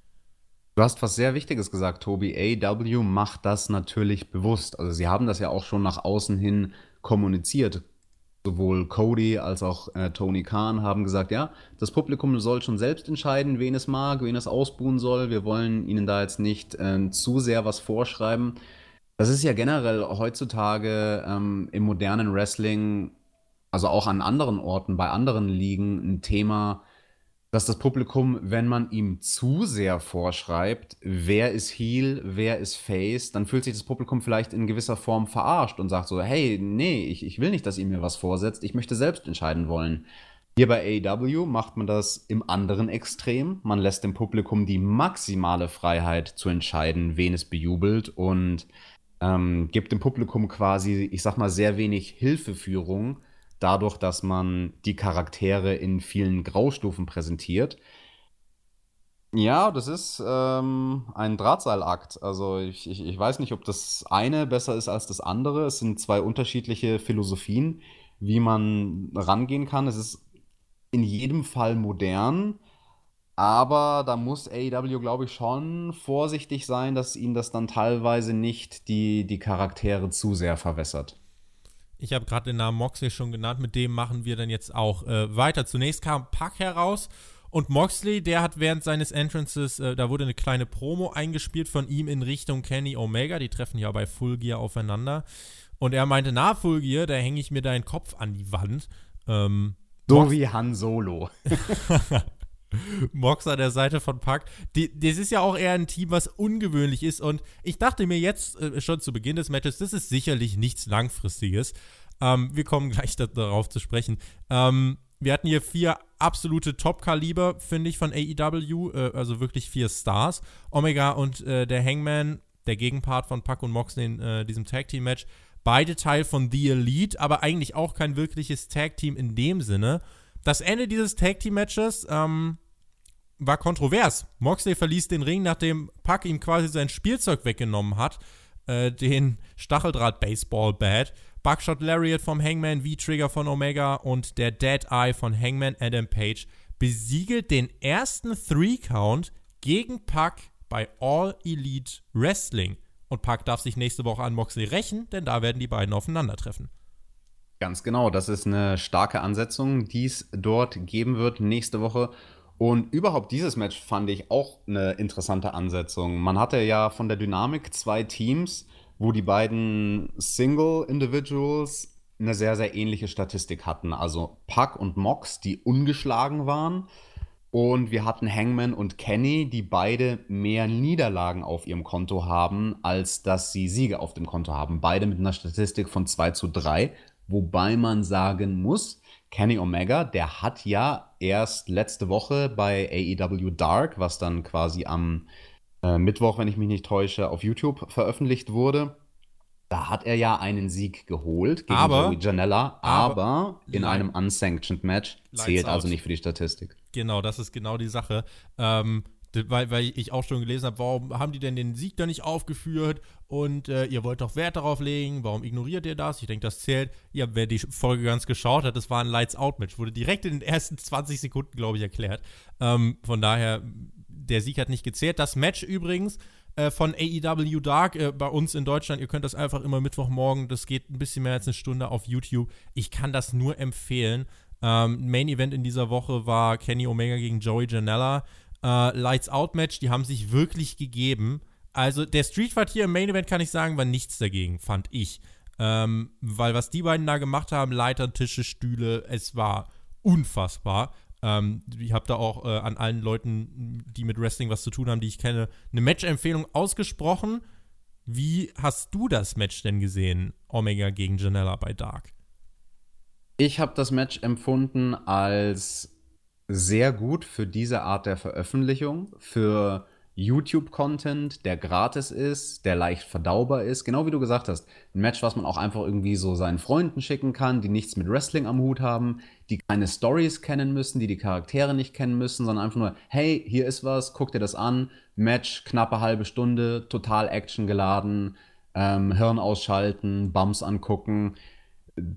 Du hast was sehr Wichtiges gesagt, Tobi. AW macht das natürlich bewusst. Also sie haben das ja auch schon nach außen hin kommuniziert. Sowohl Cody als auch äh, Tony Khan haben gesagt, ja, das Publikum soll schon selbst entscheiden, wen es mag, wen es ausbuhen soll. Wir wollen ihnen da jetzt nicht äh, zu sehr was vorschreiben. Das ist ja generell heutzutage ähm, im modernen Wrestling, also auch an anderen Orten, bei anderen Ligen, ein Thema, dass das Publikum, wenn man ihm zu sehr vorschreibt, wer ist Heel, wer ist Face, dann fühlt sich das Publikum vielleicht in gewisser Form verarscht und sagt so, hey, nee, ich, ich will nicht, dass ihr mir was vorsetzt, ich möchte selbst entscheiden wollen. Hier bei AEW macht man das im anderen Extrem. Man lässt dem Publikum die maximale Freiheit zu entscheiden, wen es bejubelt und ähm, gibt dem Publikum quasi, ich sag mal, sehr wenig Hilfeführung dadurch, dass man die Charaktere in vielen Graustufen präsentiert. Ja, das ist ähm, ein Drahtseilakt. Also ich, ich, ich weiß nicht, ob das eine besser ist als das andere. Es sind zwei unterschiedliche Philosophien, wie man rangehen kann. Es ist in jedem Fall modern, aber da muss AEW, glaube ich, schon vorsichtig sein, dass ihnen das dann teilweise nicht die, die Charaktere zu sehr verwässert. Ich habe gerade den Namen Moxley schon genannt, mit dem machen wir dann jetzt auch äh, weiter. Zunächst kam Pack heraus und Moxley, der hat während seines Entrances, äh, da wurde eine kleine Promo eingespielt von ihm in Richtung Kenny Omega. Die treffen ja bei Full Gear aufeinander. Und er meinte, na, Full Gear, da hänge ich mir deinen Kopf an die Wand. Ähm, so Mox wie Han Solo. Mox an der Seite von Pack. Das ist ja auch eher ein Team, was ungewöhnlich ist. Und ich dachte mir jetzt äh, schon zu Beginn des Matches, das ist sicherlich nichts Langfristiges. Ähm, wir kommen gleich da, darauf zu sprechen. Ähm, wir hatten hier vier absolute Top-Kaliber, finde ich, von AEW. Äh, also wirklich vier Stars. Omega und äh, der Hangman, der Gegenpart von Pack und Mox in äh, diesem Tag-Team-Match. Beide Teil von The Elite, aber eigentlich auch kein wirkliches Tag-Team in dem Sinne. Das Ende dieses Tag Team Matches ähm, war kontrovers. Moxley verließ den Ring, nachdem Puck ihm quasi sein Spielzeug weggenommen hat, äh, den Stacheldraht Baseball Bat. Buckshot Lariat vom Hangman, V-Trigger von Omega und der Dead Eye von Hangman Adam Page besiegelt den ersten Three-Count gegen Puck bei All Elite Wrestling. Und Puck darf sich nächste Woche an Moxley rächen, denn da werden die beiden aufeinandertreffen. Ganz genau, das ist eine starke Ansetzung, die es dort geben wird nächste Woche. Und überhaupt dieses Match fand ich auch eine interessante Ansetzung. Man hatte ja von der Dynamik zwei Teams, wo die beiden Single Individuals eine sehr, sehr ähnliche Statistik hatten. Also Puck und Mox, die ungeschlagen waren. Und wir hatten Hangman und Kenny, die beide mehr Niederlagen auf ihrem Konto haben, als dass sie Siege auf dem Konto haben. Beide mit einer Statistik von 2 zu 3. Wobei man sagen muss, Kenny Omega, der hat ja erst letzte Woche bei AEW Dark, was dann quasi am äh, Mittwoch, wenn ich mich nicht täusche, auf YouTube veröffentlicht wurde. Da hat er ja einen Sieg geholt gegen aber, Joey Janella, aber, aber in einem unsanctioned Match zählt also nicht für die Statistik. Genau, das ist genau die Sache. Ähm, weil, weil ich auch schon gelesen habe, warum haben die denn den Sieg da nicht aufgeführt und äh, ihr wollt doch Wert darauf legen, warum ignoriert ihr das? Ich denke, das zählt. Ja, wer die Folge ganz geschaut hat, das war ein Lights-Out-Match, wurde direkt in den ersten 20 Sekunden, glaube ich, erklärt. Ähm, von daher, der Sieg hat nicht gezählt. Das Match übrigens äh, von AEW Dark äh, bei uns in Deutschland. Ihr könnt das einfach immer Mittwochmorgen, das geht ein bisschen mehr als eine Stunde auf YouTube. Ich kann das nur empfehlen. Ähm, Main Event in dieser Woche war Kenny Omega gegen Joey Janella. Äh, Lights Out Match, die haben sich wirklich gegeben. Also der Street Fight hier im Main Event kann ich sagen, war nichts dagegen, fand ich. Ähm, weil was die beiden da gemacht haben, Leitern, Tische, Stühle, es war unfassbar. Ähm, ich habe da auch äh, an allen Leuten, die mit Wrestling was zu tun haben, die ich kenne, eine Match-Empfehlung ausgesprochen. Wie hast du das Match denn gesehen, Omega gegen Janella bei Dark? Ich habe das Match empfunden als sehr gut für diese Art der Veröffentlichung, für YouTube-Content, der gratis ist, der leicht verdaubar ist. Genau wie du gesagt hast. Ein Match, was man auch einfach irgendwie so seinen Freunden schicken kann, die nichts mit Wrestling am Hut haben, die keine Stories kennen müssen, die die Charaktere nicht kennen müssen, sondern einfach nur, hey, hier ist was, guck dir das an. Match, knappe halbe Stunde, total actiongeladen, ähm, Hirn ausschalten, Bums angucken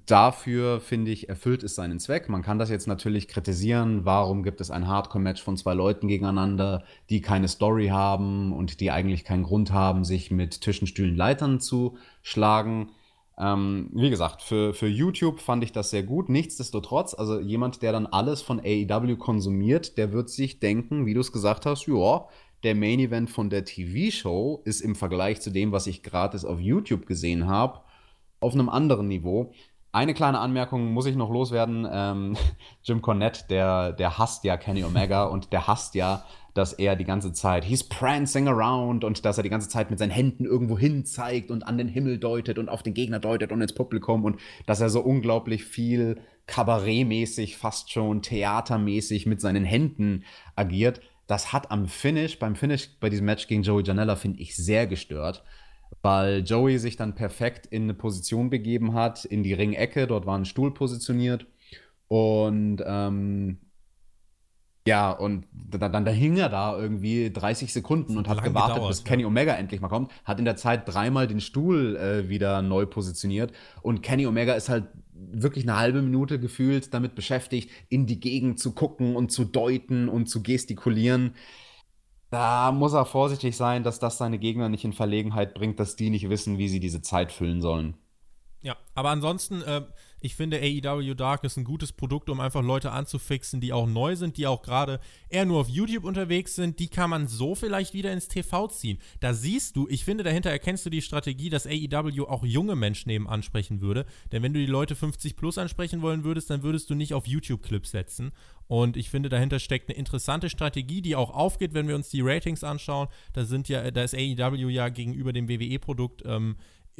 dafür, finde ich, erfüllt es seinen Zweck. Man kann das jetzt natürlich kritisieren. Warum gibt es ein Hardcore-Match von zwei Leuten gegeneinander, die keine Story haben und die eigentlich keinen Grund haben, sich mit Tischenstühlen Leitern zu schlagen? Ähm, wie gesagt, für, für YouTube fand ich das sehr gut. Nichtsdestotrotz, also jemand, der dann alles von AEW konsumiert, der wird sich denken, wie du es gesagt hast, ja, der Main Event von der TV-Show ist im Vergleich zu dem, was ich gratis auf YouTube gesehen habe, auf einem anderen Niveau. Eine kleine Anmerkung muss ich noch loswerden. Ähm, Jim Cornette, der, der hasst ja Kenny Omega und der hasst ja, dass er die ganze Zeit, he's prancing around und dass er die ganze Zeit mit seinen Händen irgendwo hin zeigt und an den Himmel deutet und auf den Gegner deutet und ins Publikum und dass er so unglaublich viel kabarettmäßig, fast schon theatermäßig mit seinen Händen agiert. Das hat am Finish, beim Finish bei diesem Match gegen Joey Janella, finde ich, sehr gestört weil Joey sich dann perfekt in eine Position begeben hat, in die Ringecke, dort war ein Stuhl positioniert und ähm, ja, und dann, dann, hing er da irgendwie 30 Sekunden und hat gewartet, gedauert, bis Kenny Omega endlich mal kommt. Hat in der Zeit dreimal den Stuhl äh, wieder neu positioniert. Und Kenny Omega ist halt wirklich eine halbe Minute gefühlt damit beschäftigt, in die Gegend zu gucken und zu deuten und zu gestikulieren. Da muss er vorsichtig sein, dass das seine Gegner nicht in Verlegenheit bringt, dass die nicht wissen, wie sie diese Zeit füllen sollen. Ja, aber ansonsten, äh, ich finde AEW Dark ist ein gutes Produkt, um einfach Leute anzufixen, die auch neu sind, die auch gerade eher nur auf YouTube unterwegs sind. Die kann man so vielleicht wieder ins TV ziehen. Da siehst du, ich finde, dahinter erkennst du die Strategie, dass AEW auch junge Menschen eben ansprechen würde. Denn wenn du die Leute 50 plus ansprechen wollen würdest, dann würdest du nicht auf YouTube-Clips setzen. Und ich finde, dahinter steckt eine interessante Strategie, die auch aufgeht, wenn wir uns die Ratings anschauen. Da sind ja, da ist AEW ja gegenüber dem WWE-Produkt ähm,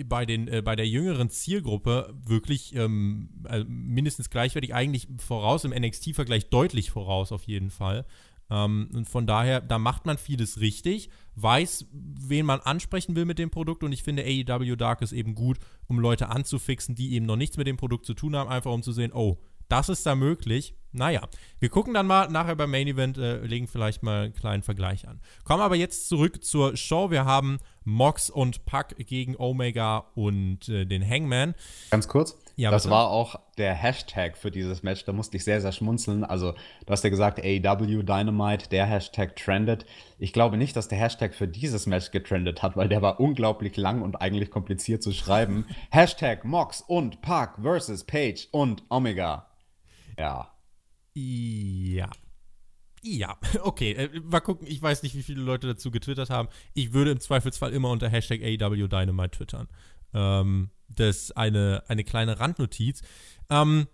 bei, den, äh, bei der jüngeren Zielgruppe wirklich ähm, also mindestens gleichwertig, eigentlich voraus, im NXT-Vergleich deutlich voraus auf jeden Fall. Ähm, und von daher, da macht man vieles richtig, weiß, wen man ansprechen will mit dem Produkt und ich finde AEW Dark ist eben gut, um Leute anzufixen, die eben noch nichts mit dem Produkt zu tun haben, einfach um zu sehen, oh, das ist da möglich. Naja, wir gucken dann mal nachher beim Main Event, äh, legen vielleicht mal einen kleinen Vergleich an. Kommen aber jetzt zurück zur Show. Wir haben Mox und Puck gegen Omega und äh, den Hangman. Ganz kurz. Ja, das bitte? war auch der Hashtag für dieses Match. Da musste ich sehr, sehr schmunzeln. Also, du hast ja gesagt, AEW Dynamite, der Hashtag trendet. Ich glaube nicht, dass der Hashtag für dieses Match getrendet hat, weil der war unglaublich lang und eigentlich kompliziert zu schreiben. Hashtag Mox und Puck versus Page und Omega. Ja. Ja. Ja, okay. Äh, mal gucken, ich weiß nicht, wie viele Leute dazu getwittert haben. Ich würde im Zweifelsfall immer unter Hashtag AW Dynamite twittern. Ähm, das ist eine, eine kleine Randnotiz. Ähm,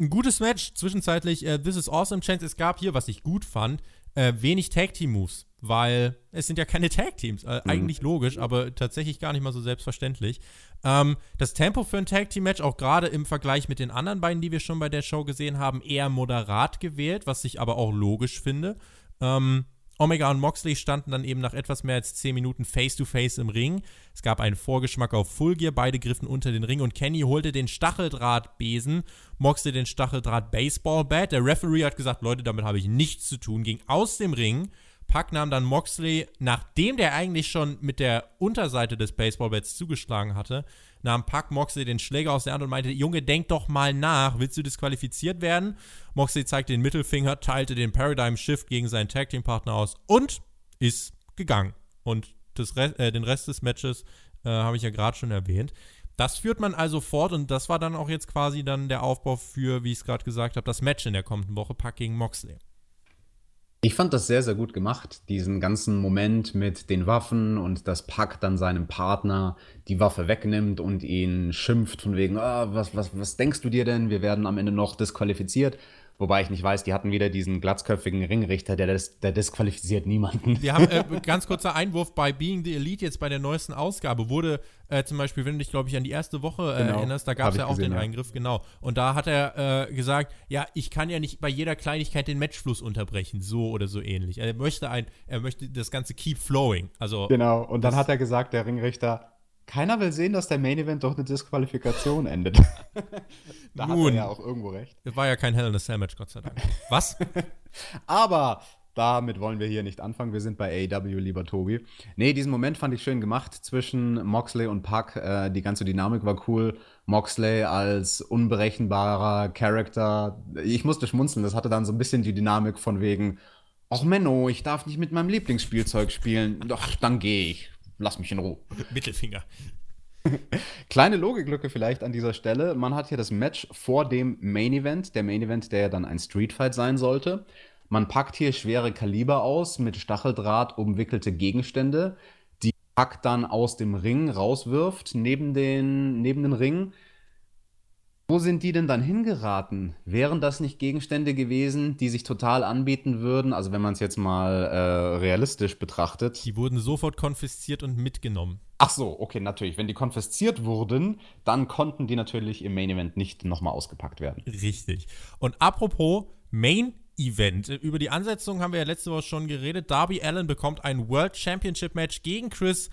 ein gutes Match, zwischenzeitlich äh, This is Awesome Chance. Es gab hier, was ich gut fand, äh, wenig Tag-Team-Moves, weil es sind ja keine Tag-Teams. Äh, mhm. Eigentlich logisch, aber tatsächlich gar nicht mal so selbstverständlich. Ähm, das Tempo für ein Tag-Team-Match, auch gerade im Vergleich mit den anderen beiden, die wir schon bei der Show gesehen haben, eher moderat gewählt, was ich aber auch logisch finde. Ähm, Omega und Moxley standen dann eben nach etwas mehr als 10 Minuten face-to-face -face im Ring. Es gab einen Vorgeschmack auf Full Gear, beide griffen unter den Ring und Kenny holte den Stacheldrahtbesen, Moxley den Stacheldraht-Baseball-Bat. Der Referee hat gesagt, Leute, damit habe ich nichts zu tun, ging aus dem Ring. Puck nahm dann Moxley, nachdem der eigentlich schon mit der Unterseite des Baseballbats zugeschlagen hatte, nahm Puck Moxley den Schläger aus der Hand und meinte, Junge, denk doch mal nach, willst du disqualifiziert werden? Moxley zeigte den Mittelfinger, teilte den Paradigm Shift gegen seinen Tag Team Partner aus und ist gegangen. Und Re äh, den Rest des Matches äh, habe ich ja gerade schon erwähnt. Das führt man also fort und das war dann auch jetzt quasi dann der Aufbau für, wie ich es gerade gesagt habe, das Match in der kommenden Woche, Pack gegen Moxley. Ich fand das sehr, sehr gut gemacht, diesen ganzen Moment mit den Waffen und dass Pack dann seinem Partner die Waffe wegnimmt und ihn schimpft von wegen, ah, was, was, was denkst du dir denn? Wir werden am Ende noch disqualifiziert. Wobei ich nicht weiß, die hatten wieder diesen glatzköpfigen Ringrichter, der, des, der disqualifiziert niemanden. Wir haben, äh, ganz kurzer Einwurf, bei Being the Elite jetzt bei der neuesten Ausgabe wurde äh, zum Beispiel, wenn du dich, glaube ich, an die erste Woche äh, genau. erinnerst, da gab es ja auch gesehen, den ja. Eingriff, genau. Und da hat er äh, gesagt, ja, ich kann ja nicht bei jeder Kleinigkeit den Matchfluss unterbrechen, so oder so ähnlich. Er möchte ein, er möchte das Ganze keep flowing. Also, genau, und dann hat er gesagt, der Ringrichter, keiner will sehen, dass der Main Event durch eine Disqualifikation endet. da Nun, hat er ja auch irgendwo recht. Es war ja kein Hell in a Cell Match, Gott sei Dank. Was? Aber damit wollen wir hier nicht anfangen. Wir sind bei AEW, lieber Tobi. Nee, diesen Moment fand ich schön gemacht zwischen Moxley und Puck. Äh, die ganze Dynamik war cool. Moxley als unberechenbarer Charakter. Ich musste schmunzeln. Das hatte dann so ein bisschen die Dynamik von wegen, ach Menno, ich darf nicht mit meinem Lieblingsspielzeug spielen. Doch, dann gehe ich lass mich in Ruhe. Mittelfinger. Kleine Logiklücke vielleicht an dieser Stelle. Man hat hier das Match vor dem Main Event. Der Main Event, der ja dann ein Streetfight sein sollte. Man packt hier schwere Kaliber aus mit Stacheldraht umwickelte Gegenstände, die Pack dann aus dem Ring rauswirft, neben den, neben den Ring. Wo sind die denn dann hingeraten? Wären das nicht Gegenstände gewesen, die sich total anbieten würden? Also wenn man es jetzt mal äh, realistisch betrachtet. Die wurden sofort konfisziert und mitgenommen. Ach so, okay, natürlich. Wenn die konfisziert wurden, dann konnten die natürlich im Main Event nicht nochmal ausgepackt werden. Richtig. Und apropos Main Event. Über die Ansetzung haben wir ja letzte Woche schon geredet. Darby Allen bekommt ein World Championship Match gegen Chris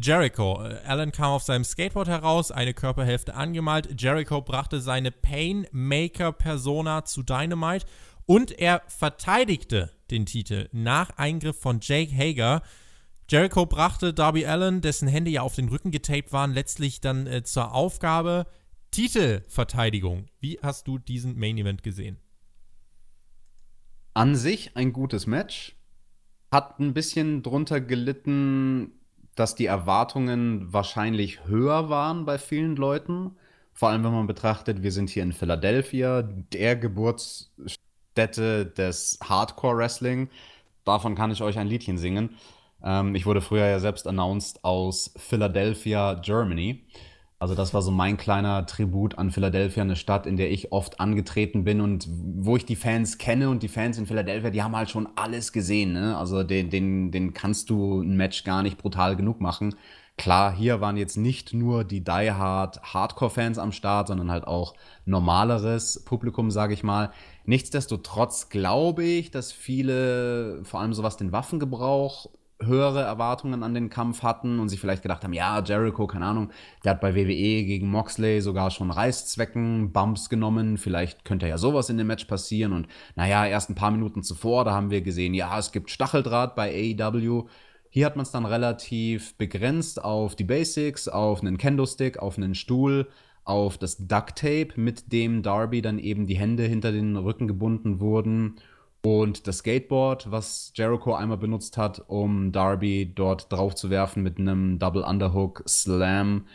Jericho. Alan kam auf seinem Skateboard heraus, eine Körperhälfte angemalt. Jericho brachte seine Painmaker-Persona zu Dynamite und er verteidigte den Titel nach Eingriff von Jake Hager. Jericho brachte Darby Allen, dessen Hände ja auf den Rücken getaped waren, letztlich dann äh, zur Aufgabe Titelverteidigung. Wie hast du diesen Main Event gesehen? An sich ein gutes Match. Hat ein bisschen drunter gelitten, dass die Erwartungen wahrscheinlich höher waren bei vielen Leuten. Vor allem, wenn man betrachtet, wir sind hier in Philadelphia, der Geburtsstätte des Hardcore-Wrestling. Davon kann ich euch ein Liedchen singen. Ähm, ich wurde früher ja selbst announced aus Philadelphia, Germany. Also das war so mein kleiner Tribut an Philadelphia, eine Stadt, in der ich oft angetreten bin und wo ich die Fans kenne und die Fans in Philadelphia, die haben halt schon alles gesehen. Ne? Also den, den, den kannst du ein Match gar nicht brutal genug machen. Klar, hier waren jetzt nicht nur die Die Hard Hardcore-Fans am Start, sondern halt auch normaleres Publikum, sage ich mal. Nichtsdestotrotz glaube ich, dass viele, vor allem so was den Waffengebrauch höhere Erwartungen an den Kampf hatten und sich vielleicht gedacht haben, ja, Jericho, keine Ahnung, der hat bei WWE gegen Moxley sogar schon Reißzwecken, Bumps genommen, vielleicht könnte ja sowas in dem Match passieren und naja, erst ein paar Minuten zuvor, da haben wir gesehen, ja, es gibt Stacheldraht bei AEW. Hier hat man es dann relativ begrenzt auf die Basics, auf einen Kendo-Stick, auf einen Stuhl, auf das Duct Tape, mit dem Darby dann eben die Hände hinter den Rücken gebunden wurden und das Skateboard, was Jericho einmal benutzt hat, um Darby dort drauf zu werfen mit einem Double Underhook Slam.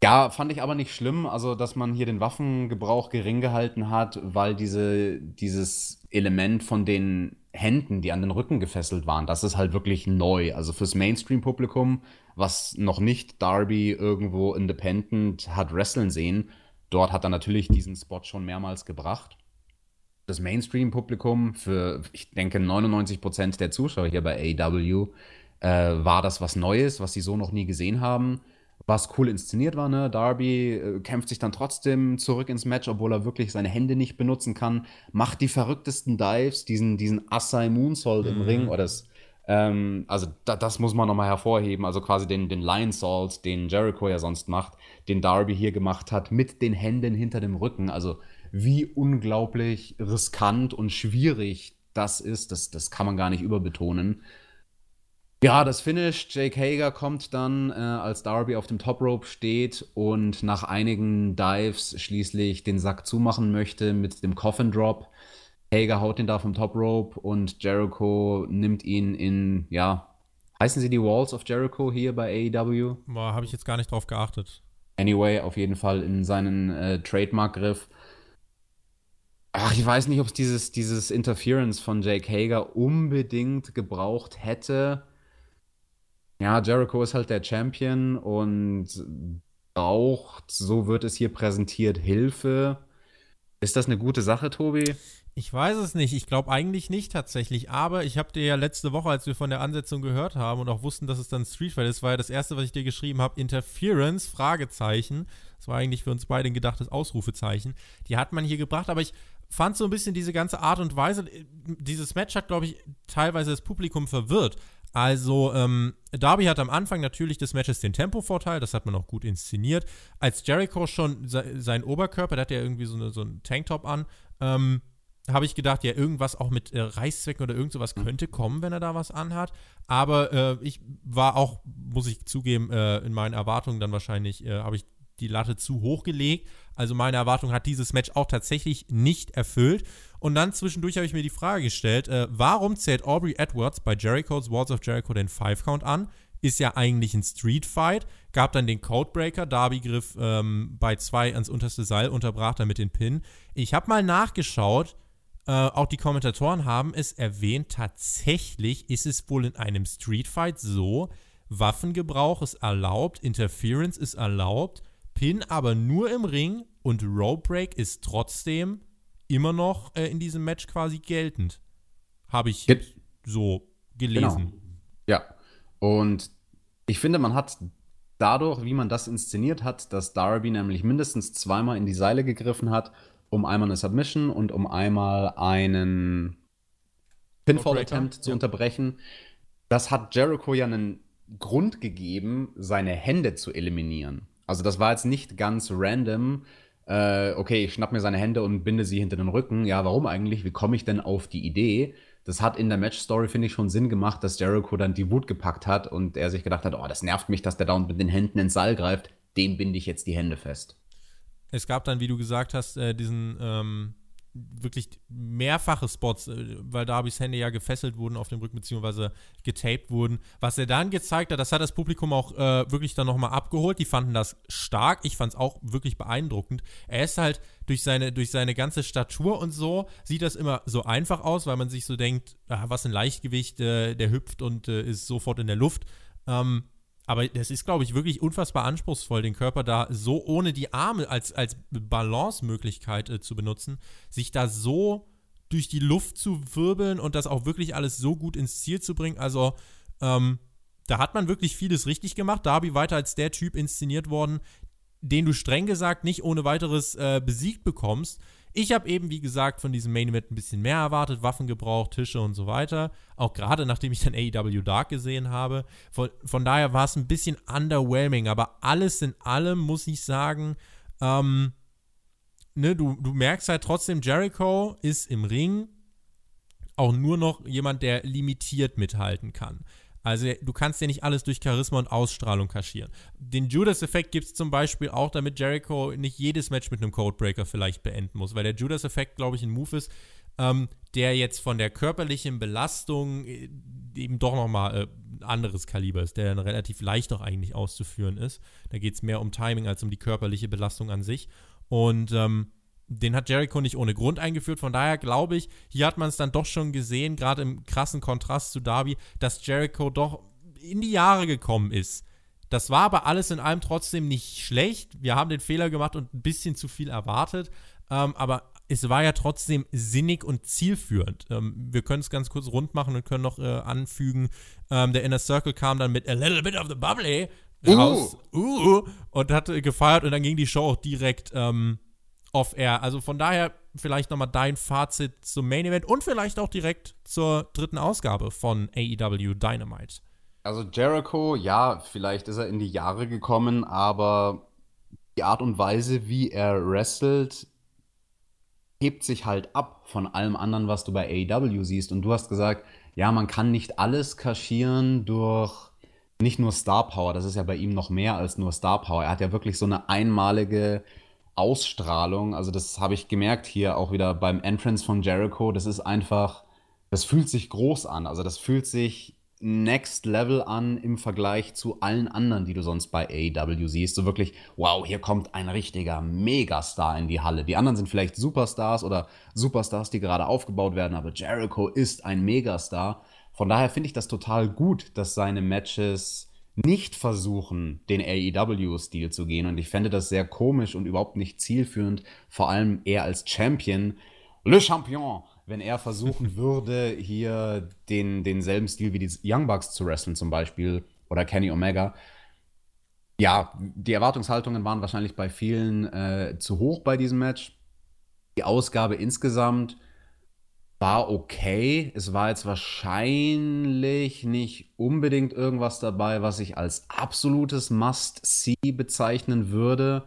Ja, fand ich aber nicht schlimm, also dass man hier den Waffengebrauch gering gehalten hat, weil diese, dieses Element von den Händen, die an den Rücken gefesselt waren, das ist halt wirklich neu. Also fürs Mainstream-Publikum, was noch nicht Darby irgendwo independent hat wresteln sehen, dort hat er natürlich diesen Spot schon mehrmals gebracht das Mainstream-Publikum, für ich denke 99 Prozent der Zuschauer hier bei AW, äh, war das was Neues, was sie so noch nie gesehen haben. Was cool inszeniert war, ne? Darby äh, kämpft sich dann trotzdem zurück ins Match, obwohl er wirklich seine Hände nicht benutzen kann, macht die verrücktesten Dives, diesen, diesen Assai Moonsault mhm. im Ring, oder das, ähm, also da, das muss man nochmal hervorheben, also quasi den, den Lion Salt, den Jericho ja sonst macht, den Darby hier gemacht hat, mit den Händen hinter dem Rücken, also wie unglaublich riskant und schwierig das ist. Das, das kann man gar nicht überbetonen. Ja, das Finish. Jake Hager kommt dann, äh, als Darby auf dem Top Rope steht und nach einigen Dives schließlich den Sack zumachen möchte mit dem Coffin Drop. Hager haut ihn da vom Top Rope und Jericho nimmt ihn in, ja, Heißen sie die Walls of Jericho hier bei AEW? Habe ich jetzt gar nicht drauf geachtet. Anyway, auf jeden Fall in seinen äh, Trademark-Griff. Ach, ich weiß nicht, ob es dieses, dieses Interference von Jake Hager unbedingt gebraucht hätte. Ja, Jericho ist halt der Champion und braucht, so wird es hier präsentiert, Hilfe. Ist das eine gute Sache, Tobi? Ich weiß es nicht. Ich glaube eigentlich nicht tatsächlich. Aber ich habe dir ja letzte Woche, als wir von der Ansetzung gehört haben und auch wussten, dass es dann Street Fight ist, war ja das erste, was ich dir geschrieben habe: Interference, Fragezeichen. Das war eigentlich für uns beide ein gedachtes Ausrufezeichen. Die hat man hier gebracht, aber ich fand so ein bisschen diese ganze Art und Weise. Dieses Match hat, glaube ich, teilweise das Publikum verwirrt. Also, ähm, Darby hat am Anfang natürlich des Matches den Tempovorteil, das hat man auch gut inszeniert. Als Jericho schon se seinen Oberkörper, der hat ja irgendwie so, eine, so einen Tanktop an, ähm, habe ich gedacht, ja, irgendwas auch mit äh, Reißzwecken oder irgend sowas könnte kommen, wenn er da was anhat. Aber äh, ich war auch, muss ich zugeben, äh, in meinen Erwartungen dann wahrscheinlich, äh, habe ich die Latte zu hoch gelegt. Also meine Erwartung hat dieses Match auch tatsächlich nicht erfüllt. Und dann zwischendurch habe ich mir die Frage gestellt, äh, warum zählt Aubrey Edwards bei Jericho's Walls of Jericho den Five Count an? Ist ja eigentlich ein Street Fight. Gab dann den Codebreaker, Darby griff ähm, bei zwei ans unterste Seil, unterbrach damit den Pin. Ich habe mal nachgeschaut, äh, auch die Kommentatoren haben es erwähnt, tatsächlich ist es wohl in einem Streetfight so, Waffengebrauch ist erlaubt, Interference ist erlaubt, Pin aber nur im Ring und Rope Break ist trotzdem immer noch äh, in diesem Match quasi geltend. Habe ich Get so gelesen. Genau. Ja, und ich finde, man hat dadurch, wie man das inszeniert hat, dass Darby nämlich mindestens zweimal in die Seile gegriffen hat um einmal eine Submission und um einmal einen Pinfall-Attempt zu ja. unterbrechen. Das hat Jericho ja einen Grund gegeben, seine Hände zu eliminieren. Also das war jetzt nicht ganz random. Äh, okay, ich schnapp mir seine Hände und binde sie hinter den Rücken. Ja, warum eigentlich? Wie komme ich denn auf die Idee? Das hat in der Match-Story, finde ich, schon Sinn gemacht, dass Jericho dann die Wut gepackt hat und er sich gedacht hat, oh, das nervt mich, dass der da mit den Händen ins Saal greift. Dem binde ich jetzt die Hände fest. Es gab dann, wie du gesagt hast, äh, diesen ähm, wirklich mehrfache Spots, äh, weil Darbys Hände ja gefesselt wurden auf dem Rücken, beziehungsweise getaped wurden. Was er dann gezeigt hat, das hat das Publikum auch äh, wirklich dann nochmal abgeholt. Die fanden das stark. Ich fand es auch wirklich beeindruckend. Er ist halt durch seine, durch seine ganze Statur und so, sieht das immer so einfach aus, weil man sich so denkt, ah, was ein Leichtgewicht, äh, der hüpft und äh, ist sofort in der Luft. Ähm, aber das ist, glaube ich, wirklich unfassbar anspruchsvoll, den Körper da so ohne die Arme als, als Balance-Möglichkeit äh, zu benutzen, sich da so durch die Luft zu wirbeln und das auch wirklich alles so gut ins Ziel zu bringen. Also, ähm, da hat man wirklich vieles richtig gemacht. Darby weiter als der Typ inszeniert worden, den du streng gesagt nicht ohne weiteres äh, besiegt bekommst. Ich habe eben, wie gesagt, von diesem Main Event ein bisschen mehr erwartet, Waffengebrauch, Tische und so weiter. Auch gerade nachdem ich dann AEW Dark gesehen habe. Von, von daher war es ein bisschen underwhelming, aber alles in allem muss ich sagen, ähm, ne, du, du merkst halt trotzdem, Jericho ist im Ring auch nur noch jemand, der limitiert mithalten kann. Also du kannst ja nicht alles durch Charisma und Ausstrahlung kaschieren. Den Judas-Effekt gibt es zum Beispiel auch, damit Jericho nicht jedes Match mit einem Codebreaker vielleicht beenden muss, weil der Judas-Effekt, glaube ich, ein Move ist, ähm, der jetzt von der körperlichen Belastung äh, eben doch nochmal äh, ein anderes Kaliber ist, der dann relativ leicht auch eigentlich auszuführen ist. Da geht es mehr um Timing als um die körperliche Belastung an sich. Und ähm, den hat Jericho nicht ohne Grund eingeführt. Von daher glaube ich, hier hat man es dann doch schon gesehen, gerade im krassen Kontrast zu Darby, dass Jericho doch in die Jahre gekommen ist. Das war aber alles in allem trotzdem nicht schlecht. Wir haben den Fehler gemacht und ein bisschen zu viel erwartet. Ähm, aber es war ja trotzdem sinnig und zielführend. Ähm, wir können es ganz kurz rund machen und können noch äh, anfügen, ähm, der Inner Circle kam dann mit A Little Bit of the Bubbly raus uh. Uh, und hat äh, gefeiert und dann ging die Show auch direkt ähm, off-air. Also von daher vielleicht nochmal dein Fazit zum Main Event und vielleicht auch direkt zur dritten Ausgabe von AEW Dynamite. Also Jericho, ja, vielleicht ist er in die Jahre gekommen, aber die Art und Weise, wie er wrestelt, hebt sich halt ab von allem anderen, was du bei AEW siehst. Und du hast gesagt, ja, man kann nicht alles kaschieren durch nicht nur Star Power. Das ist ja bei ihm noch mehr als nur Star Power. Er hat ja wirklich so eine einmalige Ausstrahlung, also das habe ich gemerkt hier auch wieder beim Entrance von Jericho, das ist einfach, das fühlt sich groß an. Also das fühlt sich Next Level an im Vergleich zu allen anderen, die du sonst bei AEW siehst. So wirklich, wow, hier kommt ein richtiger Megastar in die Halle. Die anderen sind vielleicht Superstars oder Superstars, die gerade aufgebaut werden, aber Jericho ist ein Megastar. Von daher finde ich das total gut, dass seine Matches nicht versuchen, den AEW-Stil zu gehen. Und ich fände das sehr komisch und überhaupt nicht zielführend, vor allem er als Champion, Le Champion, wenn er versuchen würde, hier den, denselben Stil wie die Young Bucks zu wresteln, zum Beispiel, oder Kenny Omega. Ja, die Erwartungshaltungen waren wahrscheinlich bei vielen äh, zu hoch bei diesem Match. Die Ausgabe insgesamt war okay. Es war jetzt wahrscheinlich nicht unbedingt irgendwas dabei, was ich als absolutes Must-See bezeichnen würde.